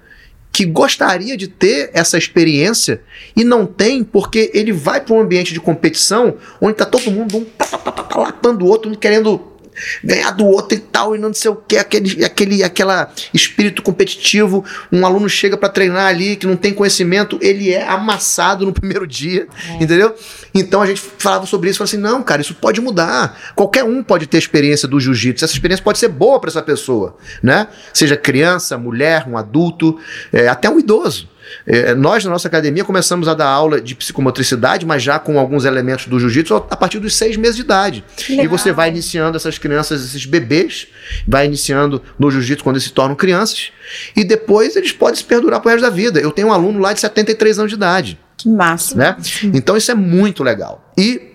que gostaria de ter essa experiência e não tem porque ele vai para um ambiente de competição onde está todo mundo um tá, tá, tá, lapando o outro, querendo ganhar do outro e tal, e não sei o que, aquele, aquele aquela espírito competitivo. Um aluno chega para treinar ali que não tem conhecimento, ele é amassado no primeiro dia, é. entendeu? Então a gente falava sobre isso, falava assim: não, cara, isso pode mudar. Qualquer um pode ter experiência do jiu-jitsu, essa experiência pode ser boa para essa pessoa, né? Seja criança, mulher, um adulto, é, até um idoso. É, nós, na nossa academia, começamos a dar aula de psicomotricidade, mas já com alguns elementos do jiu-jitsu a partir dos seis meses de idade. E você vai iniciando essas crianças, esses bebês, vai iniciando no jiu-jitsu quando eles se tornam crianças, e depois eles podem se perdurar pro resto da vida. Eu tenho um aluno lá de 73 anos de idade. Que massa. Né? Então isso é muito legal. E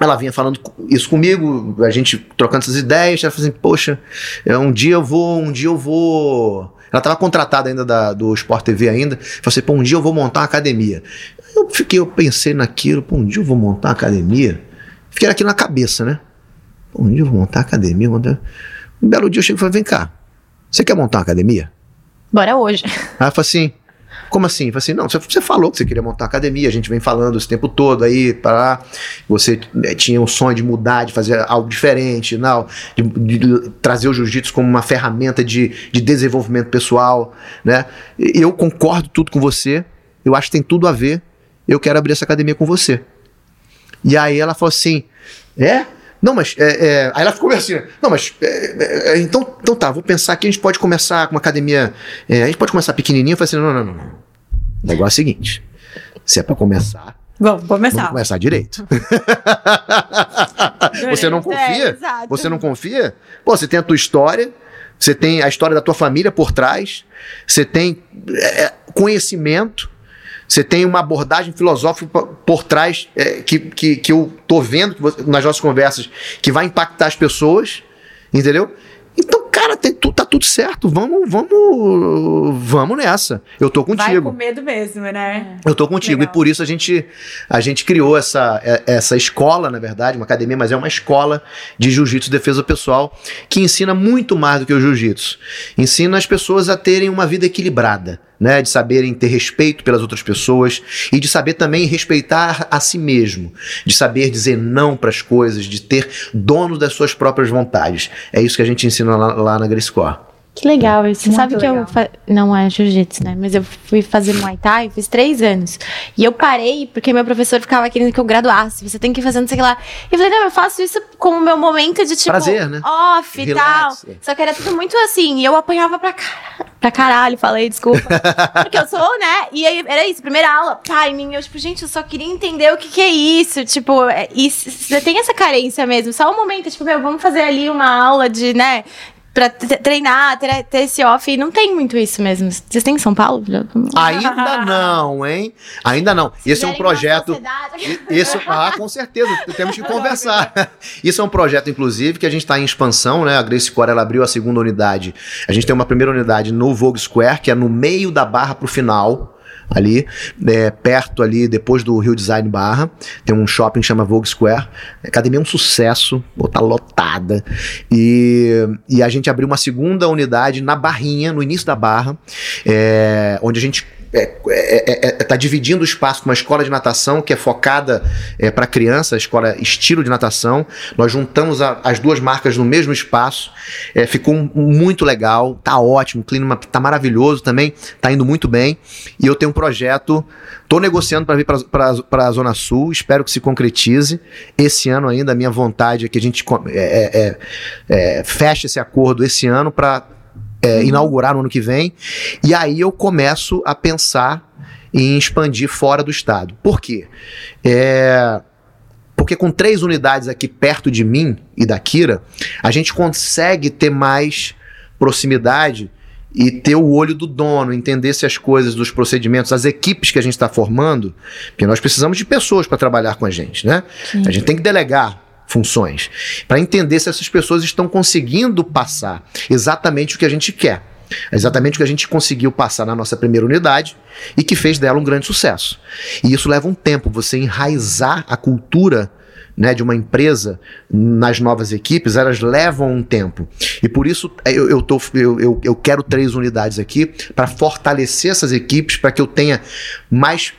ela vinha falando isso comigo, a gente trocando essas ideias, ela falou assim, poxa, é, um dia eu vou, um dia eu vou ela estava contratada ainda da, do Sport TV ainda. Falei assim, pô, um dia eu vou montar uma academia. Eu fiquei, eu pensei naquilo, pô, um dia eu vou montar uma academia. Fiquei aqui na cabeça, né? Pô, um dia eu vou montar uma academia. Montar... Um belo dia eu chego e falei, vem cá, você quer montar uma academia? Bora hoje. Aí ela falou assim, como assim? Falei assim, não, você falou que você queria montar academia, a gente vem falando esse tempo todo aí, para você né, tinha um sonho de mudar, de fazer algo diferente, não, de, de trazer o jiu-jitsu como uma ferramenta de, de desenvolvimento pessoal, né? Eu concordo tudo com você, eu acho que tem tudo a ver, eu quero abrir essa academia com você. E aí ela falou assim, é? Não, mas. É, é... Aí ela ficou assim, não, mas. É, é, então, então tá, vou pensar que a gente pode começar com uma academia. É, a gente pode começar pequenininho. Eu falei assim: não, não, não, não. O negócio é o seguinte: se é pra começar. Vamos começar. Vamos começar direito. você não confia? É, você não confia? Pô, você tem a tua história, você tem a história da tua família por trás, você tem é, conhecimento você tem uma abordagem filosófica por trás é, que, que, que eu tô vendo nas nossas conversas que vai impactar as pessoas, entendeu? Então, cara, Cara, tem, tu, tá tudo certo, vamos, vamos, vamos nessa. Eu tô contigo. Vai com medo mesmo, né? Eu tô contigo. Legal. E por isso a gente, a gente criou essa, é, essa escola, na verdade, uma academia, mas é uma escola de jiu-jitsu defesa pessoal que ensina muito mais do que o jiu-jitsu. Ensina as pessoas a terem uma vida equilibrada né, de saberem ter respeito pelas outras pessoas e de saber também respeitar a si mesmo, de saber dizer não para as coisas, de ter dono das suas próprias vontades. É isso que a gente ensina lá, lá na Grace Core. Que legal. Você Muito sabe que legal. eu. Não é jiu-jitsu, né? Mas eu fui fazer Muay Thai, fiz três anos. E eu parei porque meu professor ficava querendo que eu graduasse. Você tem que ir fazendo, sei lá. E eu falei, não, eu faço isso como meu momento de tipo. Prazer, né? Off e tal. Só que era tudo muito assim. E eu apanhava pra, car... pra caralho, falei, desculpa. porque eu sou, né? E aí era isso, primeira aula, timing. Eu, tipo, gente, eu só queria entender o que, que é isso. Tipo, é, você tem essa carência mesmo. Só um momento, tipo, meu, vamos fazer ali uma aula de, né? Pra treinar, ter, ter esse off. E não tem muito isso mesmo. Vocês têm em São Paulo? Ainda não, hein? Ainda não. Esse é um projeto. Isso, ah, com certeza. Temos que conversar. Isso é um projeto, inclusive, que a gente está em expansão, né? A Grace Core ela abriu a segunda unidade. A gente tem uma primeira unidade no Vogue Square, que é no meio da barra pro final ali, é, perto ali, depois do Rio Design Barra, tem um shopping que chama Vogue Square. A academia é um sucesso, tá lotada. E, e a gente abriu uma segunda unidade na Barrinha, no início da Barra, é, onde a gente é, é, é, é, tá dividindo o espaço com uma escola de natação que é focada é, para criança, a escola estilo de natação. Nós juntamos a, as duas marcas no mesmo espaço, ficou muito legal, tá ótimo, o clima tá maravilhoso também, tá indo muito bem. E eu tenho um projeto, tô negociando para vir para a Zona Sul, espero que se concretize esse ano ainda. A minha vontade é que a gente feche esse acordo esse ano para é, inaugurar no ano que vem. E aí eu começo a pensar em expandir fora do estado. Por quê? É, porque com três unidades aqui perto de mim e da Kira, a gente consegue ter mais proximidade e ter o olho do dono, entender se as coisas, dos procedimentos, as equipes que a gente está formando, porque nós precisamos de pessoas para trabalhar com a gente, né? Sim. A gente tem que delegar funções, para entender se essas pessoas estão conseguindo passar exatamente o que a gente quer. Exatamente o que a gente conseguiu passar na nossa primeira unidade e que fez dela um grande sucesso. E isso leva um tempo, você enraizar a cultura né, de uma empresa nas novas equipes, elas levam um tempo. E por isso é, eu, eu, tô, eu, eu, eu quero três unidades aqui para fortalecer essas equipes, para que eu tenha mais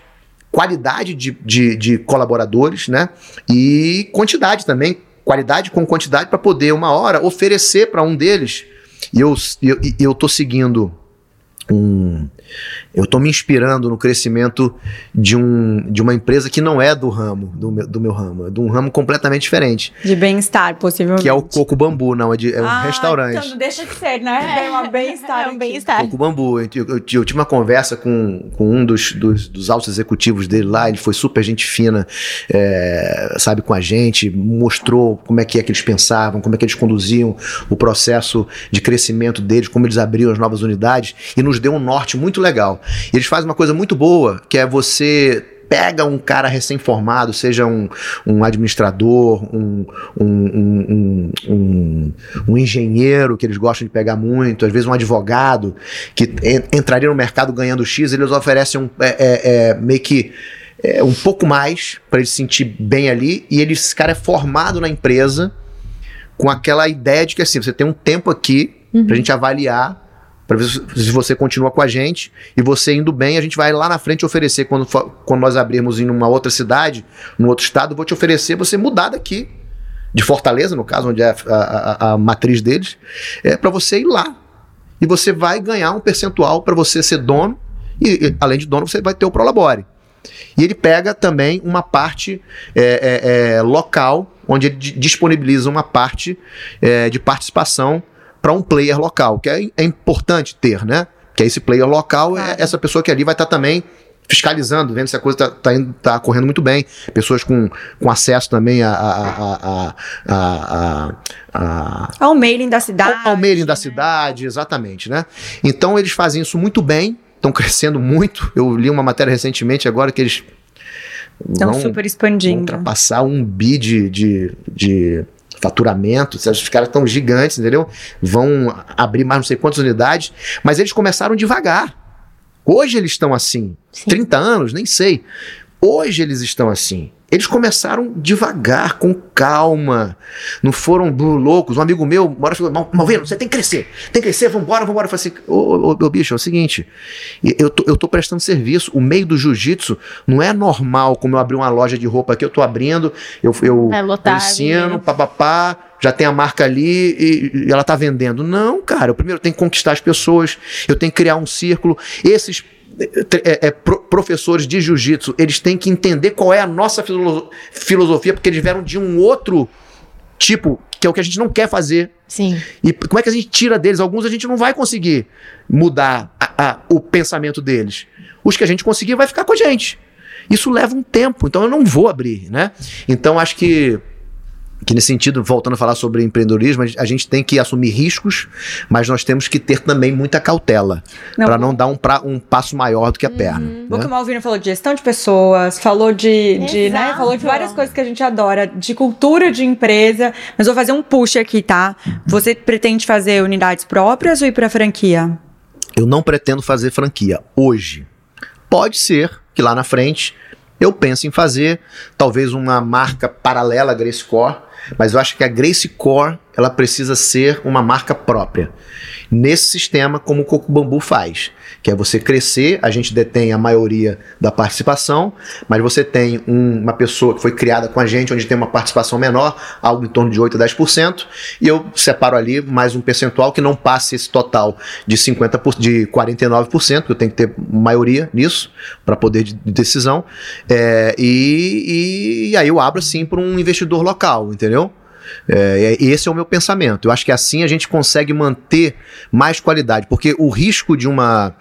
qualidade de, de, de colaboradores, né? E quantidade também, qualidade com quantidade para poder uma hora oferecer para um deles. E eu, eu, eu seguindo um eu estou me inspirando no crescimento de, um, de uma empresa que não é do ramo, do meu, do meu ramo, é de um ramo completamente diferente. De bem-estar, possivelmente. Que é o Coco Bambu, não, é, de, é um ah, restaurante. Então não deixa de ser, né? É, um bem-estar. É um bem-estar. Coco Bambu. Eu, eu, eu, tive uma conversa com, com um dos, dos, dos, altos executivos dele lá, ele foi super gente fina, é, sabe, com a gente, mostrou como é que é que eles pensavam, como é que eles conduziam o processo de crescimento deles, como eles abriam as novas unidades, e nos deu um norte muito legal. E eles fazem uma coisa muito boa, que é você pega um cara recém-formado, seja um, um administrador, um, um, um, um, engenheiro, que eles gostam de pegar muito, às vezes um advogado, que entraria no mercado ganhando X, eles oferecem um, é, é, é meio que é, um pouco mais para ele se sentir bem ali, e ele, esse cara é formado na empresa com aquela ideia de que assim, você tem um tempo aqui uhum. para a gente avaliar para ver se você continua com a gente e você indo bem, a gente vai lá na frente oferecer quando, quando nós abrirmos em uma outra cidade, num outro estado, vou te oferecer você mudar daqui de Fortaleza, no caso, onde é a, a, a matriz deles, é para você ir lá. E você vai ganhar um percentual para você ser dono e, e, além de dono, você vai ter o Prolabore. E ele pega também uma parte é, é, é, local, onde ele disponibiliza uma parte é, de participação para um player local, que é, é, importante ter, né? Que esse player local é essa pessoa que ali vai estar tá também fiscalizando, vendo se a coisa está tá, tá correndo muito bem. Pessoas com, com acesso também a, a, a, a, ao mailing da cidade. Ao, ao mailing da cidade, exatamente, né? Então eles fazem isso muito bem, estão crescendo muito. Eu li uma matéria recentemente agora que eles estão super expandindo. Ultrapassar um bi de, de, de faturamento, os caras estão gigantes, entendeu? Vão abrir mais não sei quantas unidades, mas eles começaram devagar. Hoje eles estão assim. Sim. 30 anos, nem sei. Hoje eles estão assim. Eles começaram devagar, com calma. Não foram loucos. Um amigo meu, uma hora falou: Malvino, você tem que crescer. Tem que crescer, vambora, vambora. Eu falei assim: ô, ô, ô, bicho, é o seguinte. Eu tô, eu tô prestando serviço. O meio do jiu-jitsu não é normal como eu abrir uma loja de roupa aqui. Eu tô abrindo, eu, eu, é lotar, eu ensino, papapá já tem a marca ali e, ela tá vendendo. Não, cara, eu primeiro tenho que conquistar as pessoas, eu tenho que criar um círculo. Esses é, é, pro, professores de jiu-jitsu, eles têm que entender qual é a nossa filosofia, porque eles vieram de um outro tipo, que é o que a gente não quer fazer. Sim. E como é que a gente tira deles? Alguns a gente não vai conseguir mudar a, a, o pensamento deles. Os que a gente conseguir vai ficar com a gente. Isso leva um tempo, então eu não vou abrir, né? Então acho que que nesse sentido, voltando a falar sobre empreendedorismo, a gente tem que assumir riscos, mas nós temos que ter também muita cautela para não dar um, pra, um passo maior do que a uhum. perna. Né? O que o Malvino falou de gestão de pessoas, falou de, de né, falou de várias coisas que a gente adora, de cultura de empresa, mas vou fazer um push aqui, tá? Você pretende fazer unidades próprias ou ir para franquia? Eu não pretendo fazer franquia hoje. Pode ser que lá na frente eu pense em fazer talvez uma marca paralela à Grace Core, mas eu acho que a Grace Core ela precisa ser uma marca própria. Nesse sistema, como o Coco Bambu faz, que é você crescer, a gente detém a maioria da participação, mas você tem um, uma pessoa que foi criada com a gente, onde tem uma participação menor, algo em torno de 8 a 10%, e eu separo ali mais um percentual que não passe esse total de 50%, de 49%, que eu tenho que ter maioria nisso, para poder de decisão, é, e, e aí eu abro assim para um investidor local, entendeu? É, esse é o meu pensamento. Eu acho que assim a gente consegue manter mais qualidade, porque o risco de uma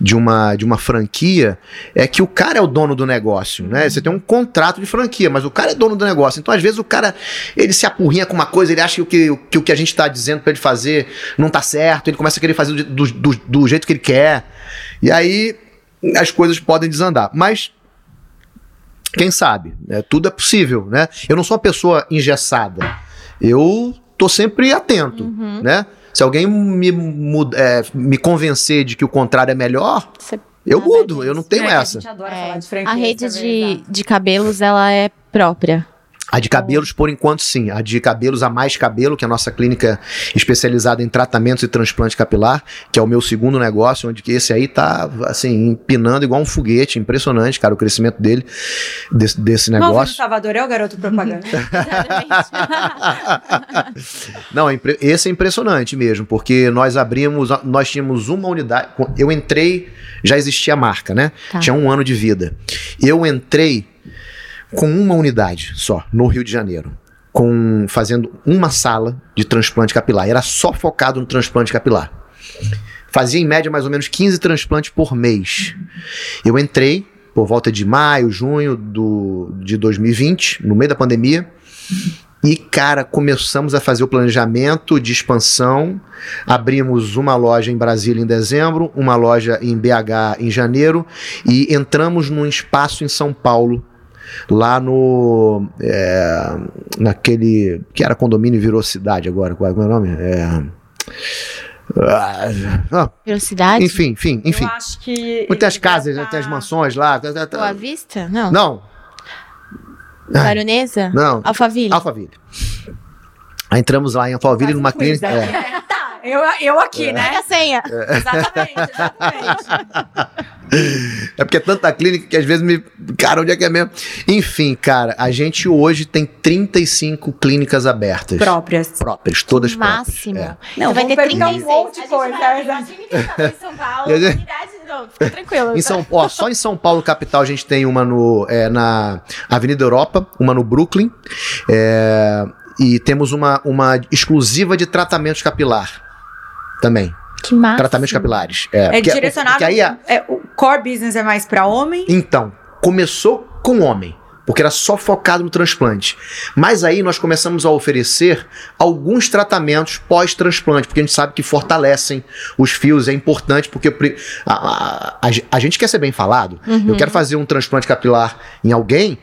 de uma de uma franquia é que o cara é o dono do negócio, né? Você tem um contrato de franquia, mas o cara é dono do negócio. Então às vezes o cara ele se apurrinha com uma coisa, ele acha que o que, que, o que a gente está dizendo para ele fazer não está certo, ele começa a querer fazer do, do, do jeito que ele quer. E aí as coisas podem desandar. Mas quem sabe? É, tudo é possível, né? Eu não sou uma pessoa engessada. Eu tô sempre atento, uhum. né? Se alguém me, é, me convencer de que o contrário é melhor, Você eu mudo, eu não tenho é, essa. A, é, a rede de, de cabelos, ela é própria. A de cabelos, por enquanto, sim. A de cabelos, a Mais Cabelo, que é a nossa clínica especializada em tratamentos e transplante capilar, que é o meu segundo negócio, onde esse aí tá, assim, empinando igual um foguete. Impressionante, cara, o crescimento dele, desse, desse negócio. Não, Salvador é o garoto propaganda. Não, esse é impressionante mesmo, porque nós abrimos, nós tínhamos uma unidade. Eu entrei, já existia a marca, né? Tá. Tinha um ano de vida. Eu entrei com uma unidade só no Rio de Janeiro, com fazendo uma sala de transplante capilar. Era só focado no transplante capilar. Fazia em média mais ou menos 15 transplantes por mês. Eu entrei por volta de maio, junho do, de 2020, no meio da pandemia. E, cara, começamos a fazer o planejamento de expansão. Abrimos uma loja em Brasília em dezembro, uma loja em BH em janeiro e entramos num espaço em São Paulo lá no. É, naquele. que era condomínio e virou cidade agora. Qual é o nome? É. Ah, Velocidade? Enfim, enfim, enfim. Eu acho que. Tem as casas, tá... tem as mansões lá. Tá, tá, tá. Boa Vista? Não. Não. Baronesa? Não. Alphaville. Alphaville. Aí entramos lá em Alphaville numa clínica. É. Tá, eu, eu aqui, é. né? Pega a senha. É. Exatamente, exatamente. É porque é tanta clínica que às vezes me. Cara, onde é que é mesmo? Enfim, cara, a gente hoje tem 35 clínicas abertas. Próprias. Próprias, todas Máximo. próprias. É. Não, vai ter 36. um monte de coisa. Em São Paulo, unidade não, fica tranquilo. Em São, ó, só em São Paulo, capital, a gente tem uma no, é, na Avenida Europa, uma no Brooklyn. É, e temos uma, uma exclusiva de tratamento capilar também. Que massa. Tratamentos capilares. É, é porque, direcionado. Porque aí a, é, o core business é mais para homem? Então, começou com homem porque era só focado no transplante. Mas aí nós começamos a oferecer alguns tratamentos pós-transplante, porque a gente sabe que fortalecem os fios, é importante, porque a, a, a, a gente quer ser bem falado. Uhum. Eu quero fazer um transplante capilar em alguém,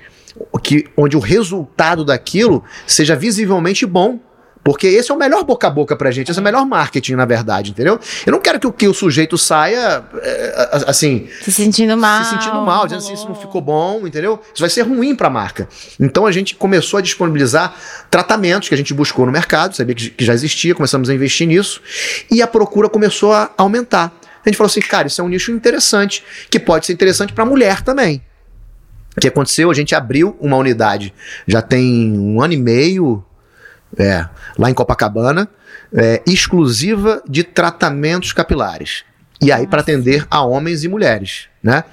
que, onde o resultado daquilo seja visivelmente bom. Porque esse é o melhor boca a boca pra gente, esse é o melhor marketing, na verdade, entendeu? Eu não quero que, que o sujeito saia, é, assim. Se sentindo mal. Se sentindo mal, dizendo assim, isso não ficou bom, entendeu? Isso vai ser ruim pra marca. Então a gente começou a disponibilizar tratamentos que a gente buscou no mercado, sabia que, que já existia, começamos a investir nisso, e a procura começou a aumentar. A gente falou assim, cara, isso é um nicho interessante, que pode ser interessante para mulher também. O que aconteceu? A gente abriu uma unidade já tem um ano e meio, é, lá em Copacabana, é, exclusiva de tratamentos capilares. E aí para atender a homens e mulheres, né?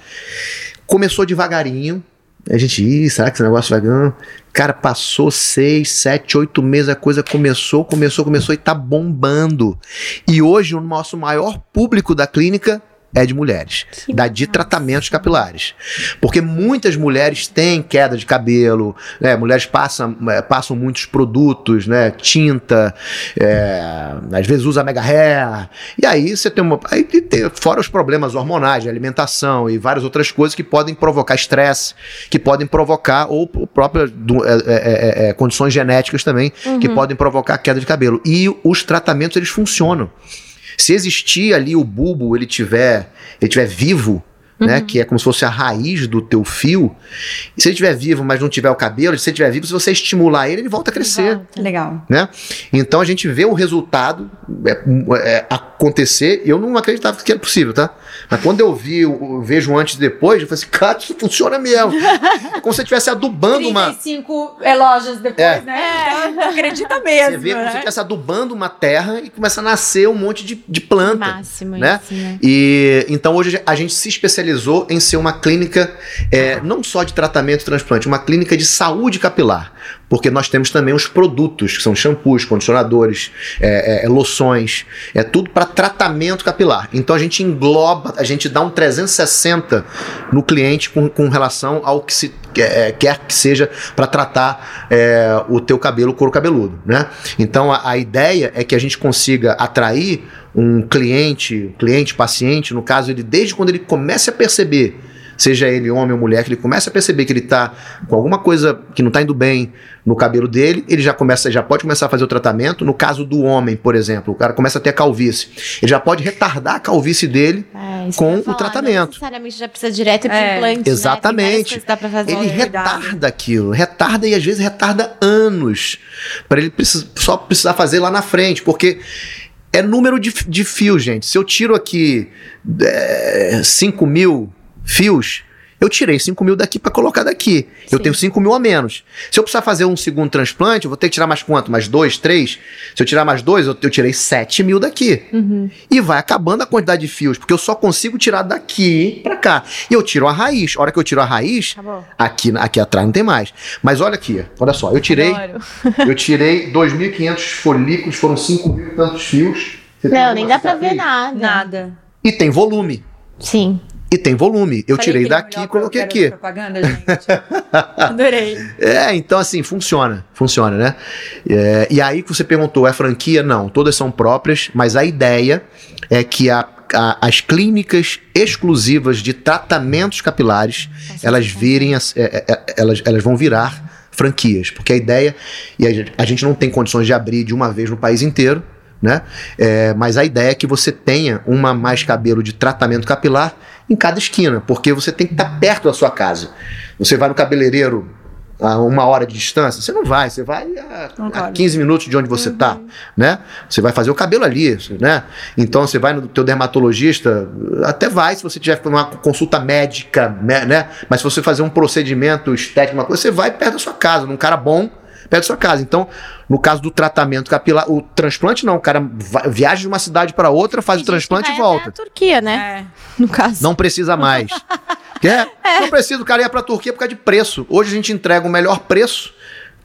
Começou devagarinho. A gente, Ih, será que esse negócio vai ganhando? Cara, passou seis, sete, oito meses, a coisa começou, começou, começou e tá bombando. E hoje o nosso maior público da clínica é de mulheres, que da de tratamentos capilares. Porque muitas mulheres têm queda de cabelo, né? mulheres passam, é, passam muitos produtos, né? tinta, é, às vezes usa mega hair, e aí você tem uma. Aí tem, fora os problemas hormonais, de alimentação e várias outras coisas que podem provocar estresse, que podem provocar, ou próprias é é, é, é, condições genéticas também, uhum. que podem provocar queda de cabelo. E os tratamentos eles funcionam. Se existir ali o bulbo, ele tiver, ele tiver vivo, né, uhum. né? Que é como se fosse a raiz do teu fio. E se ele estiver vivo, mas não tiver o cabelo, se ele estiver vivo, se você estimular ele, ele volta a crescer. Volta. Legal. Né? Então a gente vê o resultado é, é, acontecer. Eu não acreditava que era possível, tá? Mas quando eu vi, eu vejo antes e depois, eu falei assim, cara, isso funciona mesmo. É como se você estivesse adubando 35 uma. lojas depois, é. né? Então, acredita mesmo. Você vê como se você estivesse adubando uma terra e começa a nascer um monte de, de planta. Máximo, né? Isso, né? E então hoje a gente se especializou em ser uma clínica é, não só de tratamento e transplante, uma clínica de saúde capilar porque nós temos também os produtos, que são shampoos, condicionadores, é, é, é loções, é tudo para tratamento capilar. Então a gente engloba, a gente dá um 360 no cliente com, com relação ao que se é, quer que seja para tratar é, o teu cabelo, o couro cabeludo, né? Então a, a ideia é que a gente consiga atrair um cliente, cliente, paciente, no caso ele desde quando ele começa a perceber seja ele homem ou mulher, que ele começa a perceber que ele está com alguma coisa que não está indo bem no cabelo dele, ele já começa, já pode começar a fazer o tratamento. No caso do homem, por exemplo, o cara começa a ter calvície, ele já pode retardar a calvície dele é, com o tratamento. Não necessariamente já precisa direto de é. implante. Né? Exatamente. Né? Ele retarda aquilo, retarda e às vezes retarda anos para ele precisa, só precisar fazer lá na frente, porque é número de, de fios, gente. Se eu tiro aqui é, 5 mil fios, eu tirei 5 mil daqui para colocar daqui. Sim. Eu tenho 5 mil a menos. Se eu precisar fazer um segundo transplante, eu vou ter que tirar mais quanto? Mais dois, três? Se eu tirar mais dois, eu, eu tirei 7 mil daqui. Uhum. E vai acabando a quantidade de fios, porque eu só consigo tirar daqui para cá. E eu tiro a raiz. A hora que eu tiro a raiz, aqui, aqui atrás não tem mais. Mas olha aqui, olha só. Eu tirei, eu tirei 2.500 folículos, foram 5 mil tantos fios. Você não, nem dá para ver nada. Nada. E tem volume. Sim. E tem volume. Eu Falei tirei daqui e coloquei aqui. Propaganda, gente. Adorei. É, então assim, funciona. Funciona, né? É, e aí que você perguntou, é franquia? Não, todas são próprias, mas a ideia é que a, a, as clínicas exclusivas de tratamentos capilares, Nossa, elas virem, é, é, é, elas, elas vão virar franquias, porque a ideia, e a gente, a gente não tem condições de abrir de uma vez no país inteiro, né? É, mas a ideia é que você tenha uma mais cabelo de tratamento capilar em cada esquina, porque você tem que estar perto da sua casa. Você vai no cabeleireiro a uma hora de distância, você não vai, você vai a, a 15 minutos de onde você está, uhum. né? Você vai fazer o cabelo ali, né? Então você vai no teu dermatologista, até vai se você tiver uma consulta médica, né? Mas se você fazer um procedimento estético, uma coisa, você vai perto da sua casa, num cara bom, perto da sua casa. Então, no caso do tratamento capilar, o transplante não, o cara viaja de uma cidade para outra, faz o transplante e volta. Até a Turquia, né? É. No caso. Não precisa mais. Quer? É. Não precisa, o cara ia para a Turquia por causa de preço. Hoje a gente entrega o melhor preço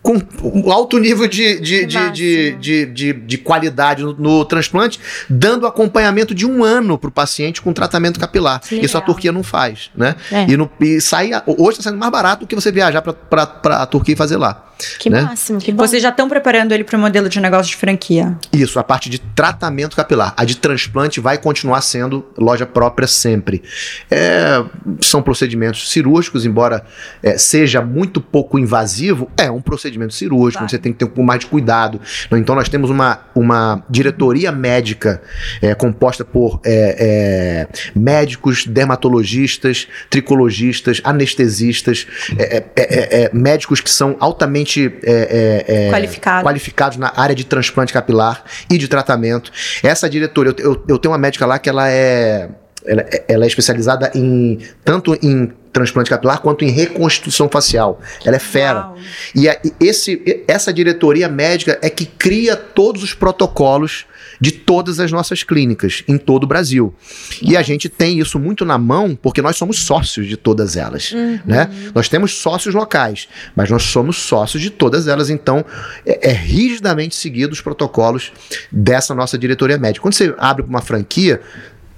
com um alto nível de, de, de, de, de, de, de, qualidade no, no, transplante, dando acompanhamento de um ano para o paciente com tratamento capilar. Isso a Turquia não faz, né? É. E, no, e sai, hoje está sendo mais barato do que você viajar para a Turquia e fazer lá. Que né? máximo, que bom. Vocês já estão preparando ele para o modelo de negócio de franquia? Isso, a parte de tratamento capilar. A de transplante vai continuar sendo loja própria sempre. É, são procedimentos cirúrgicos, embora é, seja muito pouco invasivo, é um procedimento cirúrgico, vai. você tem que ter um pouco mais de cuidado. Então, nós temos uma, uma diretoria médica é, composta por é, é, médicos, dermatologistas, tricologistas, anestesistas, é, médicos que são altamente é, é, é, Qualificado. qualificados na área de transplante capilar e de tratamento. Essa diretora, eu, eu, eu tenho uma médica lá que ela é, ela, ela é especializada em tanto em transplante capilar quanto em reconstrução facial. Ela é fera. Uau. E a, esse, essa diretoria médica é que cria todos os protocolos de todas as nossas clínicas em todo o Brasil. E a gente tem isso muito na mão porque nós somos sócios de todas elas, uhum. né? Nós temos sócios locais, mas nós somos sócios de todas elas, então é, é rigidamente seguido os protocolos dessa nossa diretoria médica. Quando você abre uma franquia,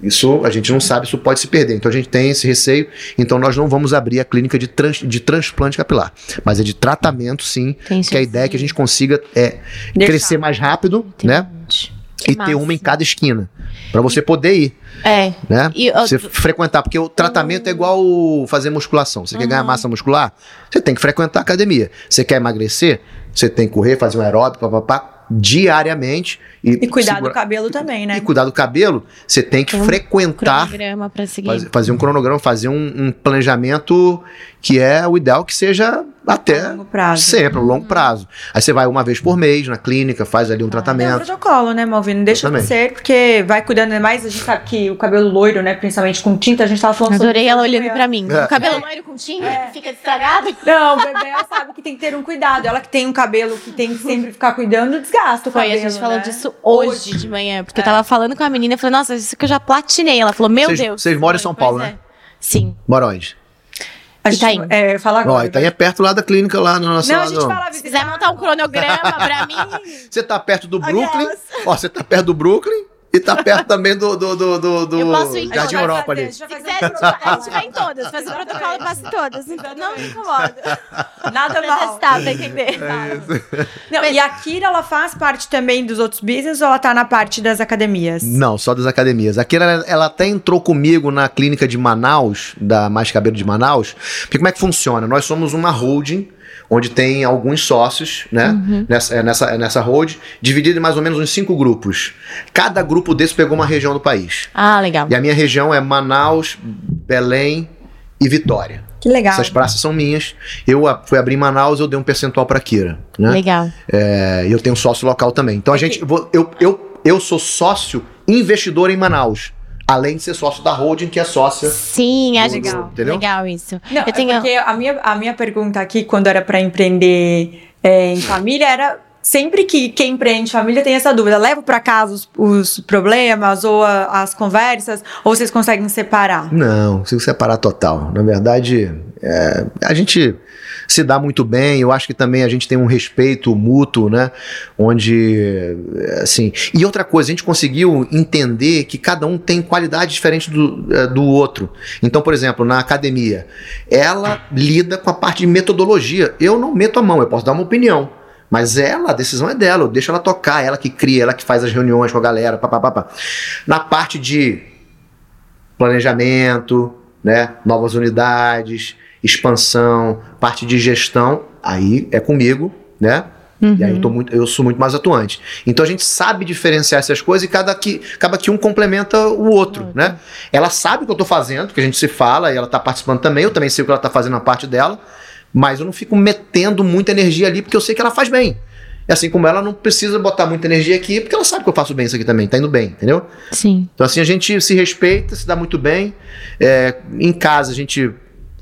isso a gente não sabe, isso pode se perder. Então a gente tem esse receio. Então nós não vamos abrir a clínica de, trans, de transplante capilar. Mas é de tratamento, sim. Tem que a ideia é que a gente consiga é, crescer mais rápido, né? Que e massa. ter uma em cada esquina. para você poder ir. É. Né? E, você frequentar, porque o tratamento é igual fazer musculação. Você uhum. quer ganhar massa muscular? Você tem que frequentar a academia. Você quer emagrecer? Você tem que correr, fazer um aeróbico, papapá diariamente. E, e cuidar segura... do cabelo também, né? E cuidar do cabelo, você tem que um frequentar. Cronograma pra seguir. Fazer, fazer um cronograma, fazer um, um, planejamento que é o ideal que seja até longo prazo. sempre, a longo uhum. prazo. Aí você vai uma vez por mês na clínica, faz ali um tratamento. É um protocolo, né, Malvino? Deixa de ser, porque vai cuidando mais. A gente sabe que o cabelo loiro, né, principalmente com tinta, a gente tava falando Adorei sobre ela olhando pra mim. É. O cabelo loiro com tinta é. fica estragado. Não, o bebê sabe que tem que ter um cuidado. Ela que tem um cabelo que tem que sempre ficar cuidando, desgasta o Foi, cabelo. a gente falou né? disso hoje, hoje, de manhã, porque é. eu tava falando com a menina e falei, nossa, isso que eu já platinei. Ela falou, meu cês, Deus. Vocês moram em São Paulo, né? É. Sim. Mora onde? A gente, Itaim. É, fala agora. Ó, Itaim é perto lá da clínica, lá no nosso Não, a gente fala, se quiser montar um cronograma pra mim. Você tá perto do Brooklyn? Ó, você tá perto do Brooklyn? E tá perto também do, do, do, do, do eu posso ir Jardim Europa fazer, ali. Se quiser, a gente vai em todas. Faz o protocolo e passa em todas. Então não me incomoda. Nada mal. pra entender. É não, e a Kira, ela faz parte também dos outros business ou ela tá na parte das academias? Não, só das academias. A Kira, ela, ela até entrou comigo na clínica de Manaus, da Mais Cabelo de Manaus. Porque como é que funciona? Nós somos uma holding onde tem alguns sócios, né? Uhum. Nessa, é, nessa, é nessa road, dividido em mais ou menos uns cinco grupos. Cada grupo desse pegou uma região do país. Ah, legal. E a minha região é Manaus, Belém e Vitória. Que legal. Essas praças são minhas. Eu fui abrir em Manaus, eu dei um percentual para Kira. Né? Legal. É, eu tenho sócio local também. Então a gente, eu, eu, eu sou sócio investidor em Manaus. Além de ser sócio da holding, que é sócia. Sim, acho legal. Entendeu? legal isso. Não, eu tenho... É porque a minha, a minha pergunta aqui, quando era para empreender é, em família, era sempre que quem empreende família tem essa dúvida, levo para casa os, os, problemas ou a, as conversas, ou vocês conseguem separar? Não, consigo separar total. Na verdade, é, a gente se dá muito bem. Eu acho que também a gente tem um respeito mútuo, né? Onde, assim. E outra coisa, a gente conseguiu entender que cada um tem qualidade diferente do, é, do outro. Então, por exemplo, na academia, ela lida com a parte de metodologia. Eu não meto a mão, eu posso dar uma opinião. Mas ela, a decisão é dela, eu deixo ela tocar, ela que cria, ela que faz as reuniões com a galera, papapá. Na parte de planejamento, né, novas unidades, expansão, parte de gestão, aí é comigo, né? Uhum. E aí eu, tô muito, eu sou muito mais atuante. Então a gente sabe diferenciar essas coisas e cada que, acaba que um complementa o outro, uhum. né? Ela sabe o que eu tô fazendo, que a gente se fala e ela tá participando também, eu também sei o que ela tá fazendo na parte dela, mas eu não fico metendo muita energia ali porque eu sei que ela faz bem. E assim como ela não precisa botar muita energia aqui, porque ela sabe que eu faço bem isso aqui também, tá indo bem, entendeu? Sim. Então assim a gente se respeita, se dá muito bem. É, em casa a gente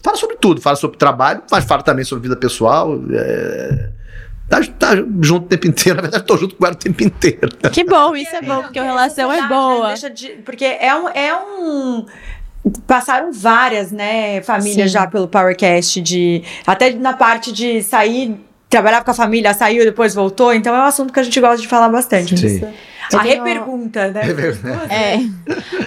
Fala sobre tudo, fala sobre trabalho, mas fala também sobre vida pessoal. É, tá, tá junto o tempo inteiro. Na verdade, tô junto com ela o tempo inteiro. Que bom, isso é bom, porque a relação é boa. De, porque é um, é um passaram várias, né, famílias Sim. já pelo Powercast de até na parte de sair trabalhava com a família, saiu, depois voltou. Então é um assunto que a gente gosta de falar bastante. Sim. A tenho... repergunta, né? É.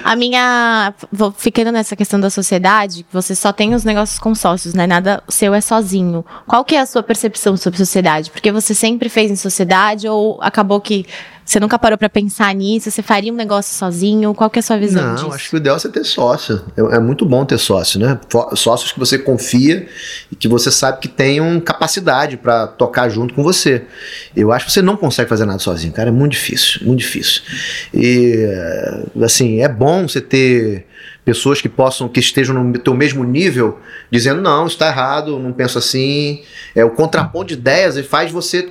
A minha. Vou ficando nessa questão da sociedade, você só tem os negócios com sócios, né? Nada seu é sozinho. Qual que é a sua percepção sobre sociedade? Porque você sempre fez em sociedade ou acabou que você nunca parou para pensar nisso? Você faria um negócio sozinho? Qual que é a sua visão Não, disso? acho que o ideal é você ter sócio. É, é, muito bom ter sócio, né? Sócios que você confia e que você sabe que tenham capacidade para tocar junto com você. Eu acho que você não consegue fazer nada sozinho, cara. É muito difícil, muito difícil. E, assim, é bom você ter pessoas que possam, que estejam no teu mesmo nível, dizendo, não, está errado, não penso assim. É o contraponto de ideias e faz você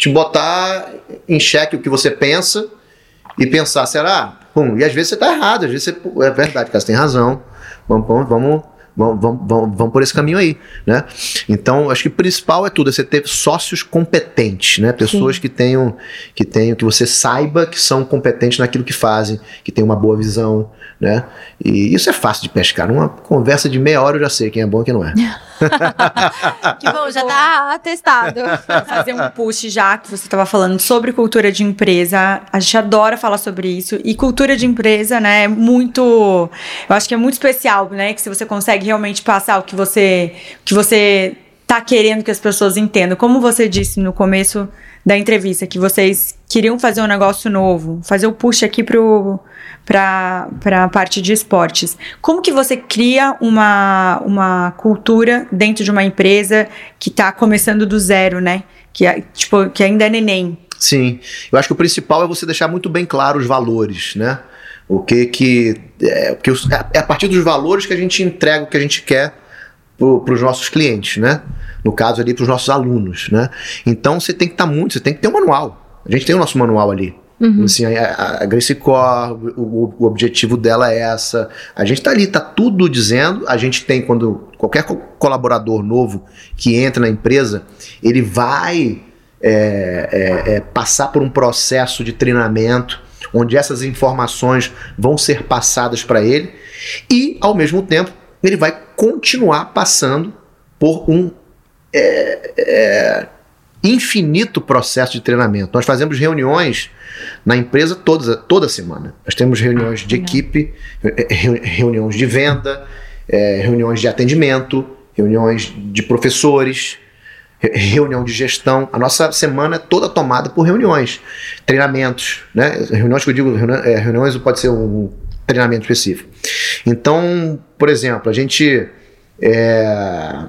te botar em xeque o que você pensa e pensar, será? Pum, e às vezes você está errado, às vezes você, é verdade, cara, você tem razão. Vamos, vamos, vamos, vamos, vamos, vamos por esse caminho aí, né? Então, acho que o principal é tudo, é você ter sócios competentes, né? Pessoas Sim. que tenham, que tenham, que você saiba que são competentes naquilo que fazem, que tem uma boa visão, né? E isso é fácil de pescar. Numa conversa de meia hora eu já sei quem é bom e quem não é. que bom, já tá atestado. Fazer um push já que você estava falando sobre cultura de empresa. A gente adora falar sobre isso. E cultura de empresa, né, é muito. Eu acho que é muito especial, né? Que se você consegue realmente passar o que você. que você tá querendo que as pessoas entendam. Como você disse no começo da entrevista, que vocês queriam fazer um negócio novo, fazer o push aqui pro para a parte de esportes. Como que você cria uma, uma cultura dentro de uma empresa que está começando do zero, né? Que, é, tipo, que ainda é neném. Sim, eu acho que o principal é você deixar muito bem claro os valores, né? O que que é, porque é a partir dos valores que a gente entrega o que a gente quer para os nossos clientes, né? No caso ali para os nossos alunos, né? Então você tem que estar tá muito, você tem que ter um manual. A gente tem o nosso manual ali. Uhum. Assim, a, a Grace Core, o, o, objetivo dela é essa. A gente tá ali, tá tudo dizendo. A gente tem, quando qualquer colaborador novo que entra na empresa, ele vai é, é, é, passar por um processo de treinamento onde essas informações vão ser passadas para ele e, ao mesmo tempo, ele vai continuar passando por um é, é, infinito processo de treinamento. Nós fazemos reuniões na empresa toda, toda semana. Nós temos reuniões de equipe, reuniões de venda, é, reuniões de atendimento, reuniões de professores, reunião de gestão. A nossa semana é toda tomada por reuniões, treinamentos, né? Reuniões que eu digo, eh, reuniões pode ser um treinamento específico. Então, por exemplo, a gente é,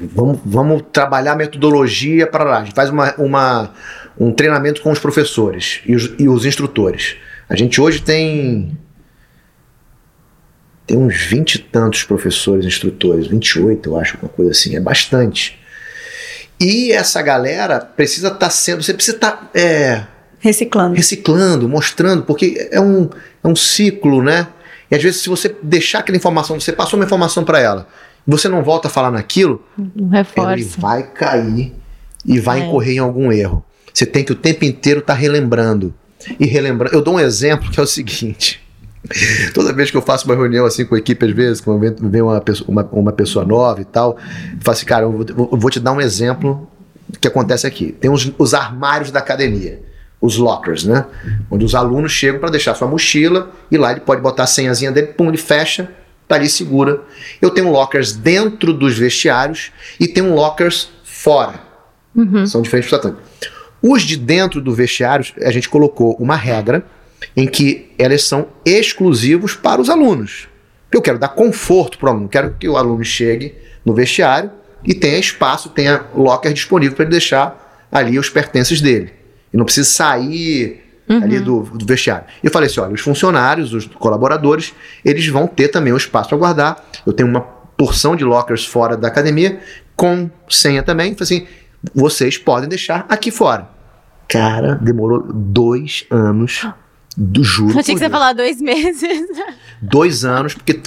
vamos, vamos trabalhar metodologia para lá. A gente faz uma, uma, um treinamento com os professores e os, e os instrutores. A gente hoje tem tem uns 20 e tantos professores, instrutores, 28, eu acho, uma coisa assim, é bastante. E essa galera precisa estar tá sendo, você precisa estar tá, é, reciclando, reciclando, mostrando, porque é um, é um ciclo, né? E às vezes, se você deixar aquela informação, você passou uma informação para ela, você não volta a falar naquilo, ele vai cair e vai é. incorrer em algum erro. Você tem que o tempo inteiro estar tá relembrando. E relembrando. Eu dou um exemplo que é o seguinte. Toda vez que eu faço uma reunião assim com a equipe, às vezes, quando vem uma pessoa, uma, uma pessoa nova e tal, eu falo assim, cara, eu vou, eu vou te dar um exemplo que acontece aqui. Tem os, os armários da academia, os lockers, né? Onde os alunos chegam para deixar sua mochila e lá ele pode botar a senhazinha dele, pum, ele fecha, tá ali segura. Eu tenho lockers dentro dos vestiários e tenho lockers fora. Uhum. São diferentes bastante. Os de dentro do vestiário, a gente colocou uma regra em que elas são exclusivos para os alunos. Eu quero dar conforto para o aluno, quero que o aluno chegue no vestiário e tenha espaço, tenha locker disponível para ele deixar ali os pertences dele. E não precisa sair uhum. ali do, do, vestiário. E eu falei assim: olha, os funcionários, os colaboradores, eles vão ter também um espaço para guardar. Eu tenho uma porção de lockers fora da academia, com senha também. Falei assim: vocês podem deixar aqui fora. Cara, demorou dois anos do juro. Achei que você ia falar dois meses. Dois anos, porque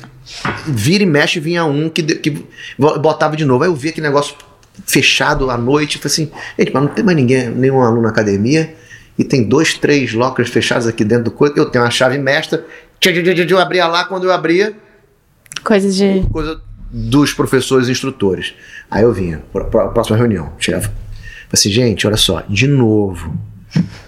vira e mexe vinha um que, que botava de novo. Aí eu vi aquele negócio fechado à noite. Falei assim, gente, mas não tem mais ninguém, nenhum aluno na academia. E tem dois, três lockers fechados aqui dentro do coisa. Eu tenho uma chave mestra. Eu abria lá, quando eu abria. Coisas de. Coisa dos professores e instrutores. Aí eu vinha, pra, próxima reunião, chegava. Falei assim, gente, olha só, de novo.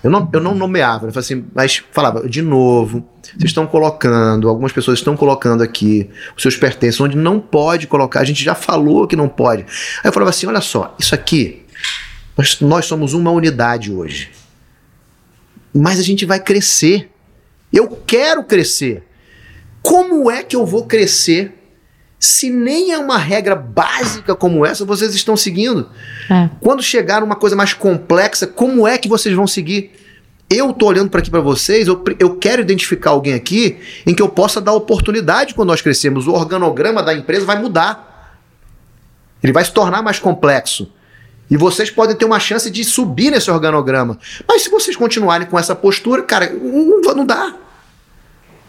Eu não, eu não nomeava, eu assim, mas falava, de novo, vocês estão colocando, algumas pessoas estão colocando aqui os seus pertences, onde não pode colocar, a gente já falou que não pode. Aí eu falava assim: olha só, isso aqui, nós, nós somos uma unidade hoje. Mas a gente vai crescer. Eu quero crescer. Como é que eu vou crescer se nem é uma regra básica como essa vocês estão seguindo? É. Quando chegar uma coisa mais complexa, como é que vocês vão seguir? Eu tô olhando para aqui para vocês, eu, eu quero identificar alguém aqui em que eu possa dar oportunidade quando nós crescemos. O organograma da empresa vai mudar. Ele vai se tornar mais complexo. E vocês podem ter uma chance de subir nesse organograma. Mas se vocês continuarem com essa postura, cara, não, não dá.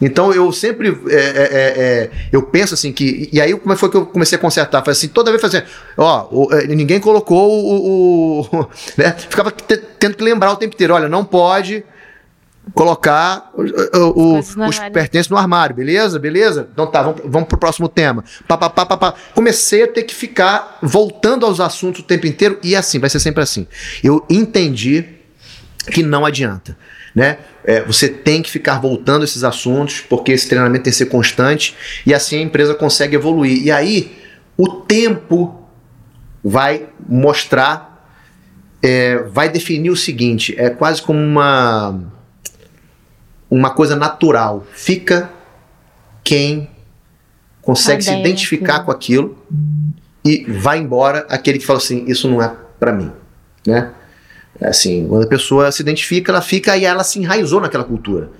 Então eu sempre é, é, é, é, eu penso assim que. E aí como foi que eu comecei a consertar? Falei assim, toda vez fazer, ó, o, é, ninguém colocou o. o né? Ficava tendo que lembrar o tempo inteiro, olha, não pode colocar o, o, os pertences no armário, beleza? Beleza? Então tá, vamos, vamos pro próximo tema. Pá, pá, pá, pá. Comecei a ter que ficar voltando aos assuntos o tempo inteiro e assim, vai ser sempre assim. Eu entendi que não adianta né? É, você tem que ficar voltando esses assuntos, porque esse treinamento tem que ser constante e assim a empresa consegue evoluir. E aí, o tempo vai mostrar, é, vai definir o seguinte: é quase como uma, uma coisa natural. Fica quem consegue se identificar com aquilo e vai embora aquele que fala assim: Isso não é para mim, né? É assim, quando a pessoa se identifica, ela fica e ela se enraizou naquela cultura.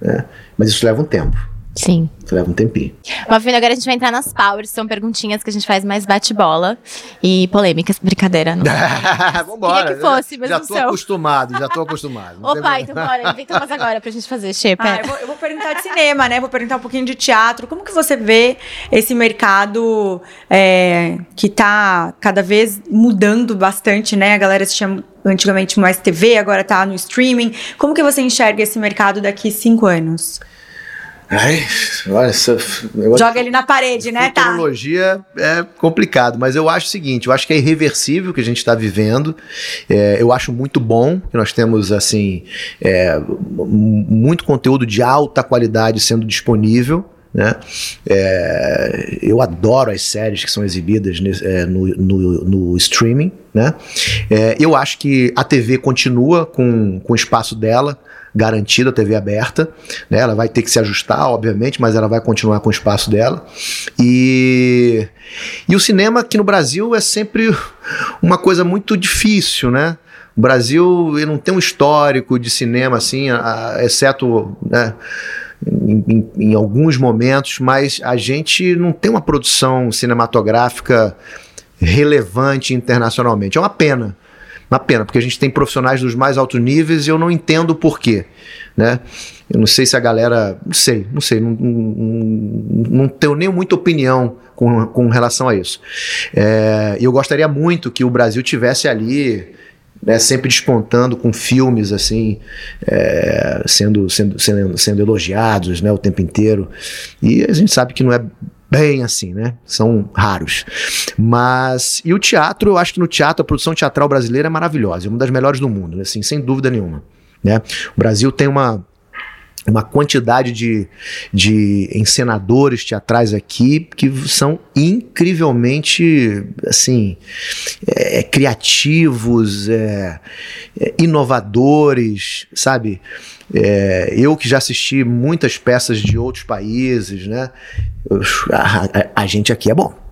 Né? Mas isso leva um tempo. Sim. Isso leva um tempinho. Mafina, agora a gente vai entrar nas powers. São perguntinhas que a gente faz mais bate-bola e polêmicas. Brincadeira, não. Vambora. Queria que fosse, mas já não tô acostumado, já tô acostumado. Ô pai, então bora, inventa mais agora pra gente fazer, Shepa. Ah, eu, vou, eu vou perguntar de cinema, né? Vou perguntar um pouquinho de teatro. Como que você vê esse mercado é, que tá cada vez mudando bastante, né? A galera assistia antigamente mais TV, agora tá no streaming. Como que você enxerga esse mercado daqui cinco anos? Ai, olha, essa, Joga ele na parede, né? Tá. Tecnologia é complicado, mas eu acho o seguinte: eu acho que é irreversível o que a gente está vivendo. É, eu acho muito bom que nós temos assim é, muito conteúdo de alta qualidade sendo disponível. Né? É, eu adoro as séries que são exibidas é, no, no, no, streaming. Né? É, eu acho que a TV continua com, com o espaço dela garantido, a TV aberta. Né? Ela vai ter que se ajustar, obviamente, mas ela vai continuar com o espaço dela. E, e o cinema aqui no Brasil é sempre uma coisa muito difícil, né? O Brasil não tem um histórico de cinema assim, a, exceto né, em, em, em alguns momentos, mas a gente não tem uma produção cinematográfica relevante internacionalmente. É uma pena. Uma pena, porque a gente tem profissionais dos mais altos níveis e eu não entendo o porquê. Né? Eu não sei se a galera. Não sei, não sei. Não, não, não tenho nem muita opinião com, com relação a isso. É, eu gostaria muito que o Brasil tivesse ali né, sempre despontando com filmes assim, é, sendo, sendo, sendo, sendo elogiados né, o tempo inteiro. E a gente sabe que não é bem assim, né? São raros. Mas. E o teatro, eu acho que no teatro, a produção teatral brasileira é maravilhosa, é uma das melhores do mundo, assim, sem dúvida nenhuma. Né? O Brasil tem uma uma quantidade de, de encenadores teatrais aqui que são incrivelmente assim é, criativos, é, é, inovadores, sabe? É, eu que já assisti muitas peças de outros países, né? a, a, a gente aqui é bom.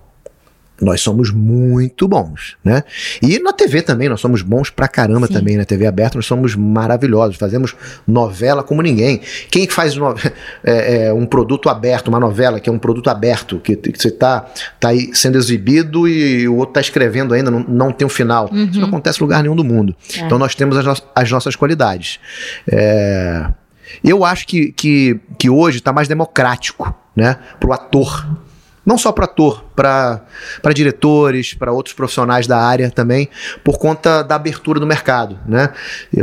Nós somos muito bons, né? E na TV também, nós somos bons pra caramba Sim. também. Na TV aberta, nós somos maravilhosos. Fazemos novela como ninguém. Quem faz no, é, é, um produto aberto, uma novela que é um produto aberto, que, que você tá, tá aí sendo exibido e o outro tá escrevendo ainda, não, não tem um final. Uhum. Isso não acontece em lugar nenhum do mundo. É. Então nós temos as, no as nossas qualidades. É, eu acho que, que, que hoje está mais democrático né, para o ator não só para ator, para diretores, para outros profissionais da área também, por conta da abertura do mercado. Né?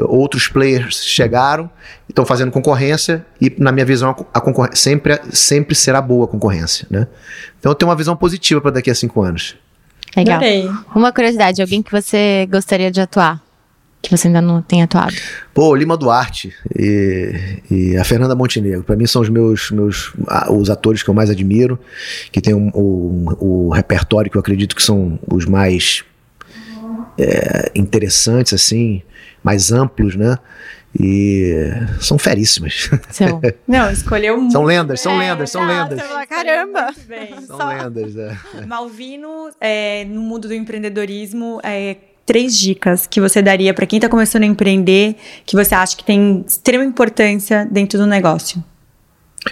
Outros players chegaram, estão fazendo concorrência, e na minha visão, a concorrência sempre, sempre será boa a concorrência. Né? Então eu tenho uma visão positiva para daqui a cinco anos. Legal. Adorei. Uma curiosidade, alguém que você gostaria de atuar? Que você ainda não tem atuado? Pô, Lima Duarte e, e a Fernanda Montenegro. Para mim são os meus, meus os atores que eu mais admiro, que tem um, um, o repertório que eu acredito que são os mais é, interessantes, assim, mais amplos, né? E são feríssimas. São. Não, escolheu muito. São lendas, são lendas, são lendas. Caramba! São Só. lendas, é. Malvino, é, no mundo do empreendedorismo, é, três dicas que você daria para quem está começando a empreender, que você acha que tem extrema importância dentro do negócio?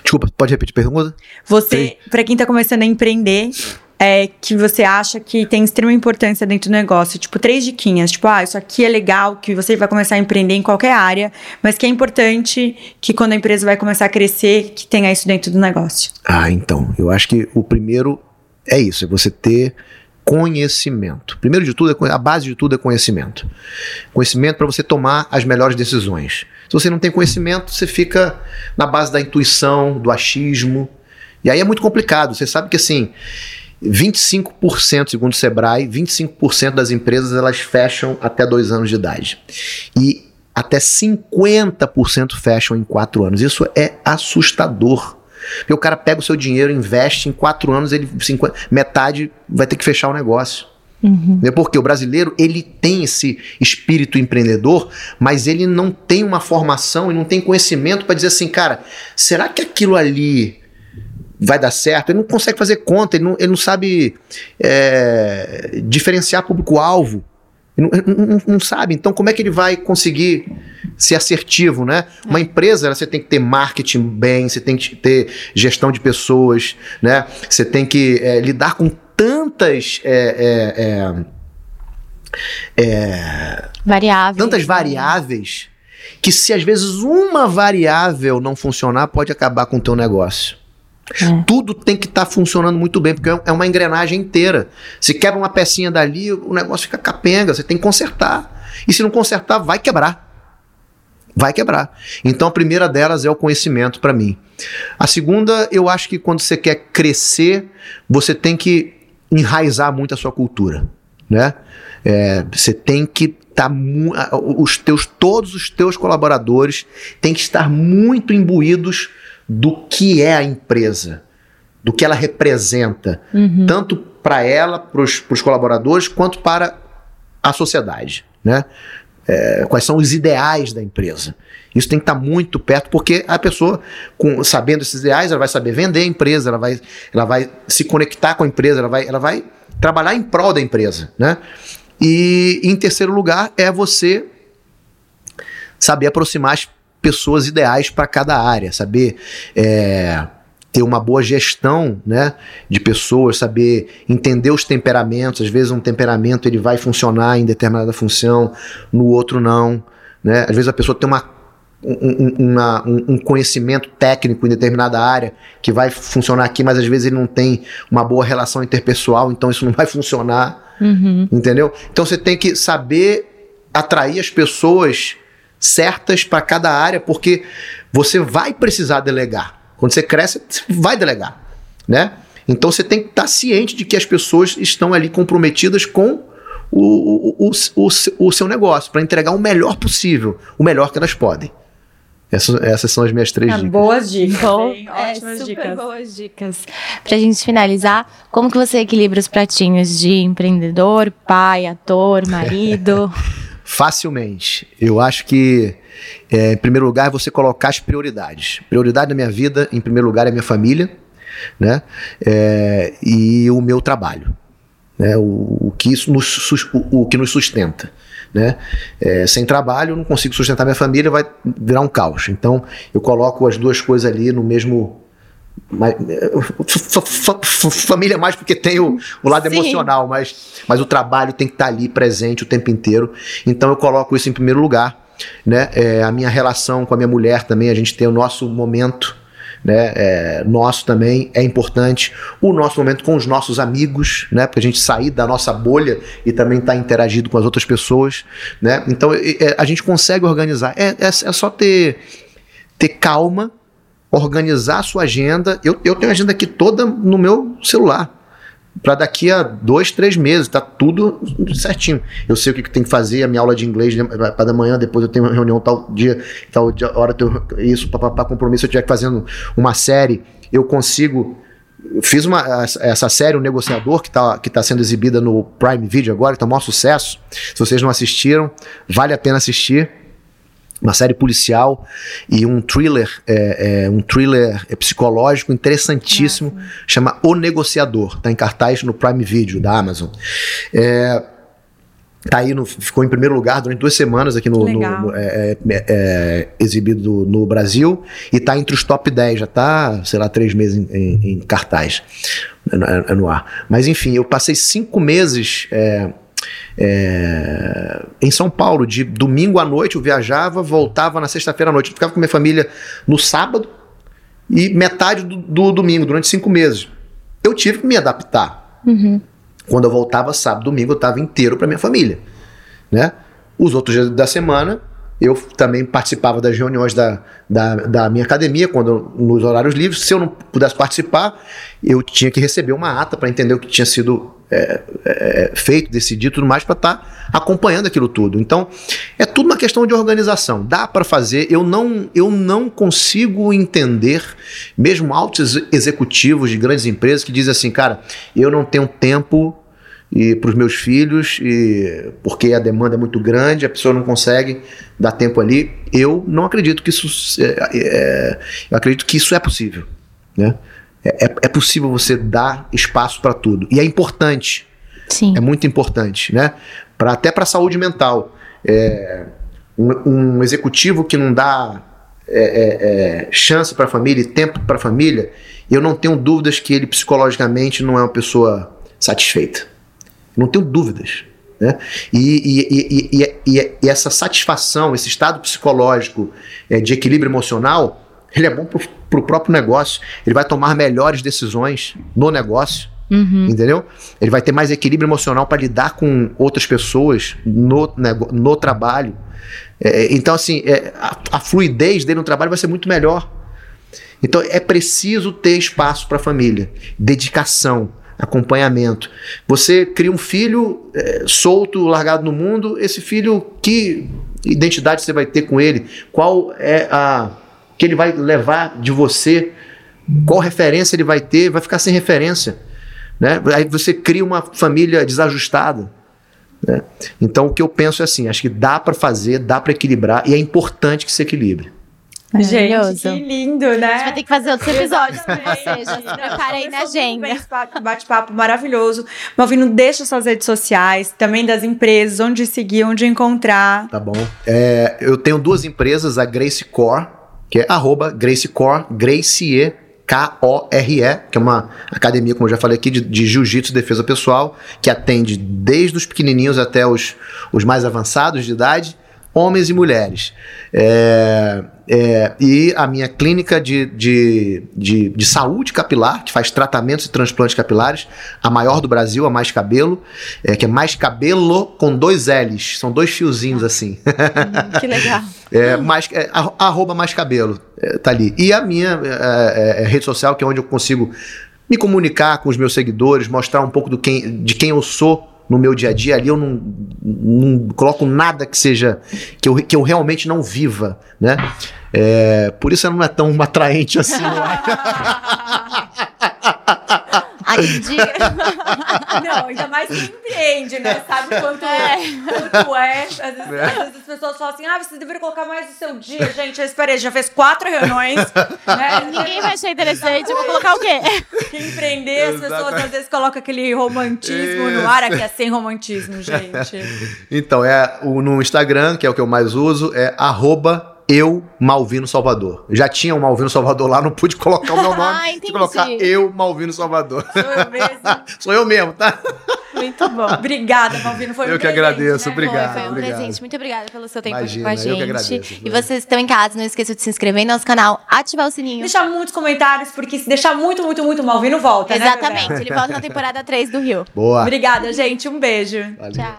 Desculpa, pode repetir a pergunta? Você, para quem está começando a empreender, é, que você acha que tem extrema importância dentro do negócio? Tipo, três diquinhas. Tipo, ah, isso aqui é legal, que você vai começar a empreender em qualquer área, mas que é importante que quando a empresa vai começar a crescer, que tenha isso dentro do negócio. Ah, então. Eu acho que o primeiro é isso, é você ter conhecimento. Primeiro de tudo, é a base de tudo é conhecimento. Conhecimento para você tomar as melhores decisões. Se você não tem conhecimento, você fica na base da intuição, do achismo. E aí é muito complicado. Você sabe que assim, 25%, segundo o Sebrae, 25% das empresas elas fecham até dois anos de idade. E até 50% fecham em quatro anos. Isso é assustador. Porque o cara pega o seu dinheiro, investe, em quatro anos, ele 50, metade vai ter que fechar o negócio. Uhum. Porque o brasileiro ele tem esse espírito empreendedor, mas ele não tem uma formação e não tem conhecimento para dizer assim, cara, será que aquilo ali vai dar certo? Ele não consegue fazer conta, ele não, ele não sabe é, diferenciar público-alvo. Não, não, não, sabe. Então, como é que ele vai conseguir ser assertivo, né? Uma empresa, você tem que ter marketing bem, você tem que ter gestão de pessoas, né? Você tem que é, lidar com tantas é, é, é, é variáveis, tantas variáveis que se às vezes uma variável não funcionar pode acabar com o teu negócio. É. Tudo tem que estar tá funcionando muito bem, porque é uma engrenagem inteira. Se quebra uma pecinha dali, o negócio fica capenga, você tem que consertar. E se não consertar, vai quebrar. Vai quebrar. Então a primeira delas é o conhecimento para mim. A segunda, eu acho que quando você quer crescer, você tem que enraizar muito a sua cultura, né? É, você tem que estar tá os teus todos os teus colaboradores têm que estar muito imbuídos do que é a empresa, do que ela representa, uhum. tanto para ela, para os colaboradores, quanto para a sociedade. Né? É, quais são os ideais da empresa. Isso tem que estar tá muito perto, porque a pessoa, com, sabendo esses ideais, ela vai saber vender a empresa, ela vai, ela vai se conectar com a empresa, ela vai, ela vai trabalhar em prol da empresa. Né? E em terceiro lugar é você saber aproximar as pessoas ideais para cada área, saber é, ter uma boa gestão né, de pessoas, saber entender os temperamentos. Às vezes um temperamento ele vai funcionar em determinada função, no outro não. Né? Às vezes a pessoa tem uma um, uma, um, conhecimento técnico em determinada área que vai funcionar aqui, mas às vezes ele não tem uma boa relação interpessoal, então isso não vai funcionar. Uhum. Entendeu? Então você tem que saber atrair as pessoas certas para cada área, porque você vai precisar delegar. Quando você cresce, você vai delegar, né? Então você tem que estar ciente de que as pessoas estão ali comprometidas com o, o, o, o seu negócio, para entregar o melhor possível, o melhor que elas podem. Essas, essas são as minhas três ah, dicas. Boas dicas. Bom, é, ótimas dicas. boas dicas. Pra gente finalizar, como que você equilibra os pratinhos de empreendedor, pai, ator, marido? Facilmente. Eu acho que, é, em primeiro lugar, você colocar as prioridades. Prioridade na minha vida, em primeiro lugar, é minha família, né? É, e o meu trabalho. Né? O, o, que isso nos, o, o que nos sustenta. Né? É, sem trabalho, não consigo sustentar minha família, vai virar um caos. Então, eu coloco as duas coisas ali no mesmo mas, família mais porque tem o, o lado Sim. emocional, mas, mas o trabalho tem que estar tá ali presente o tempo inteiro. Então eu coloco isso em primeiro lugar. Né? É, a minha relação com a minha mulher também, a gente tem o nosso momento. Né, é, nosso também é importante. O nosso momento com os nossos amigos, né, para a gente sair da nossa bolha e também estar tá interagindo com as outras pessoas. Né? Então é, a gente consegue organizar. É, é, é só ter, ter calma organizar a sua agenda. Eu, eu tenho a agenda aqui toda no meu celular. para daqui a dois, três meses, tá tudo certinho. Eu sei o que, que tem que fazer, a minha aula de inglês né, para da manhã, depois eu tenho uma reunião tal dia, tal dia, hora, isso, para compromisso, eu estiver fazendo uma série, eu consigo eu fiz uma, essa série, O Negociador, que está que tá sendo exibida no Prime Video agora, que está um maior sucesso. Se vocês não assistiram, vale a pena assistir. Uma série policial e um thriller, é, é, um thriller psicológico interessantíssimo, Nossa. chama O Negociador, está em cartaz no Prime Video da Amazon. É, Tá aí no, ficou em primeiro lugar durante duas semanas aqui no, no, no é, é, é, exibido no Brasil e tá entre os top 10, já tá, sei lá, três meses em, em, em cartaz no, é, no, ar. Mas enfim, eu passei cinco meses é, é, em São Paulo, de domingo à noite eu viajava, voltava na sexta-feira à noite. Eu ficava com minha família no sábado e metade do, do domingo, durante cinco meses. Eu tive que me adaptar. Uhum. Quando eu voltava sábado, domingo, eu estava inteiro para minha família, né? Os outros dias da semana, eu também participava das reuniões da, da, da, minha academia, quando nos horários livres. Se eu não pudesse participar, eu tinha que receber uma ata para entender o que tinha sido é, é, feito, decidido tudo mais, para estar tá acompanhando aquilo tudo. Então, é tudo uma questão de organização. Dá para fazer. Eu não, eu não consigo entender, mesmo altos executivos de grandes empresas que dizem assim, cara, eu não tenho tempo e para os meus filhos, e porque a demanda é muito grande, a pessoa não consegue dar tempo ali. Eu não acredito que isso é, é, eu acredito que isso é possível, né? É, é, é possível você dar espaço para tudo e é importante. Sim. É muito importante, né? Para até para a saúde mental. É, um, um, executivo que não dá é, é, é chance para a família e tempo para a família, eu não tenho dúvidas que ele psicologicamente não é uma pessoa satisfeita. Não tenho dúvidas. Né? E, e, e, e, essa satisfação, esse estado psicológico é, de equilíbrio emocional, ele é bom para o próprio negócio. Ele vai tomar melhores decisões no negócio. Uhum. Entendeu? Ele vai ter mais equilíbrio emocional para lidar com outras pessoas no, no trabalho. É, então, assim, é, a, a fluidez dele no trabalho vai ser muito melhor. Então, é preciso ter espaço para a família, dedicação, acompanhamento. Você cria um filho é, solto, largado no mundo, esse filho, que identidade você vai ter com ele? Qual é a que ele vai levar de você? Qual referência ele vai ter? Vai ficar sem referência. Né? Aí você cria uma família desajustada. Né? Então o que eu penso é assim: acho que dá para fazer, dá para equilibrar e é importante que se equilibre. Gente, que lindo, né? A gente vai ter que fazer outros episódios com você, já se prepara aí na agenda. Bate-papo maravilhoso. Malvino, deixa suas redes sociais, também das empresas, onde seguir, onde encontrar. Tá bom. É, eu tenho duas empresas, a Grace Core, que é arroba Grace Core, Gracie K-O-R-E, que é uma academia, como eu já falei aqui, de, de jiu-jitsu e defesa pessoal, que atende desde os pequenininhos até os, os mais avançados de idade homens e mulheres. É, é, e a minha clínica de, de, de, de, saúde capilar, que faz tratamentos e transplantes capilares, a maior do Brasil, a Mais Cabelo, é, que é Mais Cabelo com dois L's, são dois fiozinhos assim. Hum, que legal. é, mais, é, arroba Mais Cabelo, é, tá ali. E a minha é, é, rede social, que é onde eu consigo me comunicar com os meus seguidores, mostrar um pouco do quem, de quem eu sou no meu dia a dia ali eu não, não coloco nada que seja que eu, que eu realmente não viva, né? É, por isso ela não é tão atraente assim. Não, ainda mais quem empreende, né? Sabe quanto é. Quanto é. Às vezes, é. às vezes, as pessoas falam assim: ah, você deveria colocar mais no seu dia. Gente, eu esperei, já fez quatro reuniões. Né? Ninguém vai achar interessante. Eu vou colocar o quê? Quem empreender, as pessoas às vezes colocam aquele romantismo Isso. no ar. Aqui é sem romantismo, gente. Então, é o, no Instagram, que é o que eu mais uso, é arroba eu, Malvino Salvador. Já tinha o Malvino Salvador lá, não pude colocar o meu nome. ah, entendi. colocar eu, Malvino Salvador. Sou eu mesmo. Sou eu mesmo, tá? Muito bom. Obrigada, Malvino. Foi eu um que presente, agradeço. Né? Obrigado. Foi, foi um obrigado. presente. Muito obrigada pelo seu tempo Imagina, aqui com a gente. Eu que agradeço. E vocês estão em casa, não esqueçam de se inscrever no nosso canal, ativar o sininho. Deixar muitos comentários, porque se deixar muito, muito, muito, Malvino volta. Né, Exatamente. Né, Ele volta na temporada 3 do Rio. Boa. Obrigada, gente. Um beijo. Valeu. Tchau.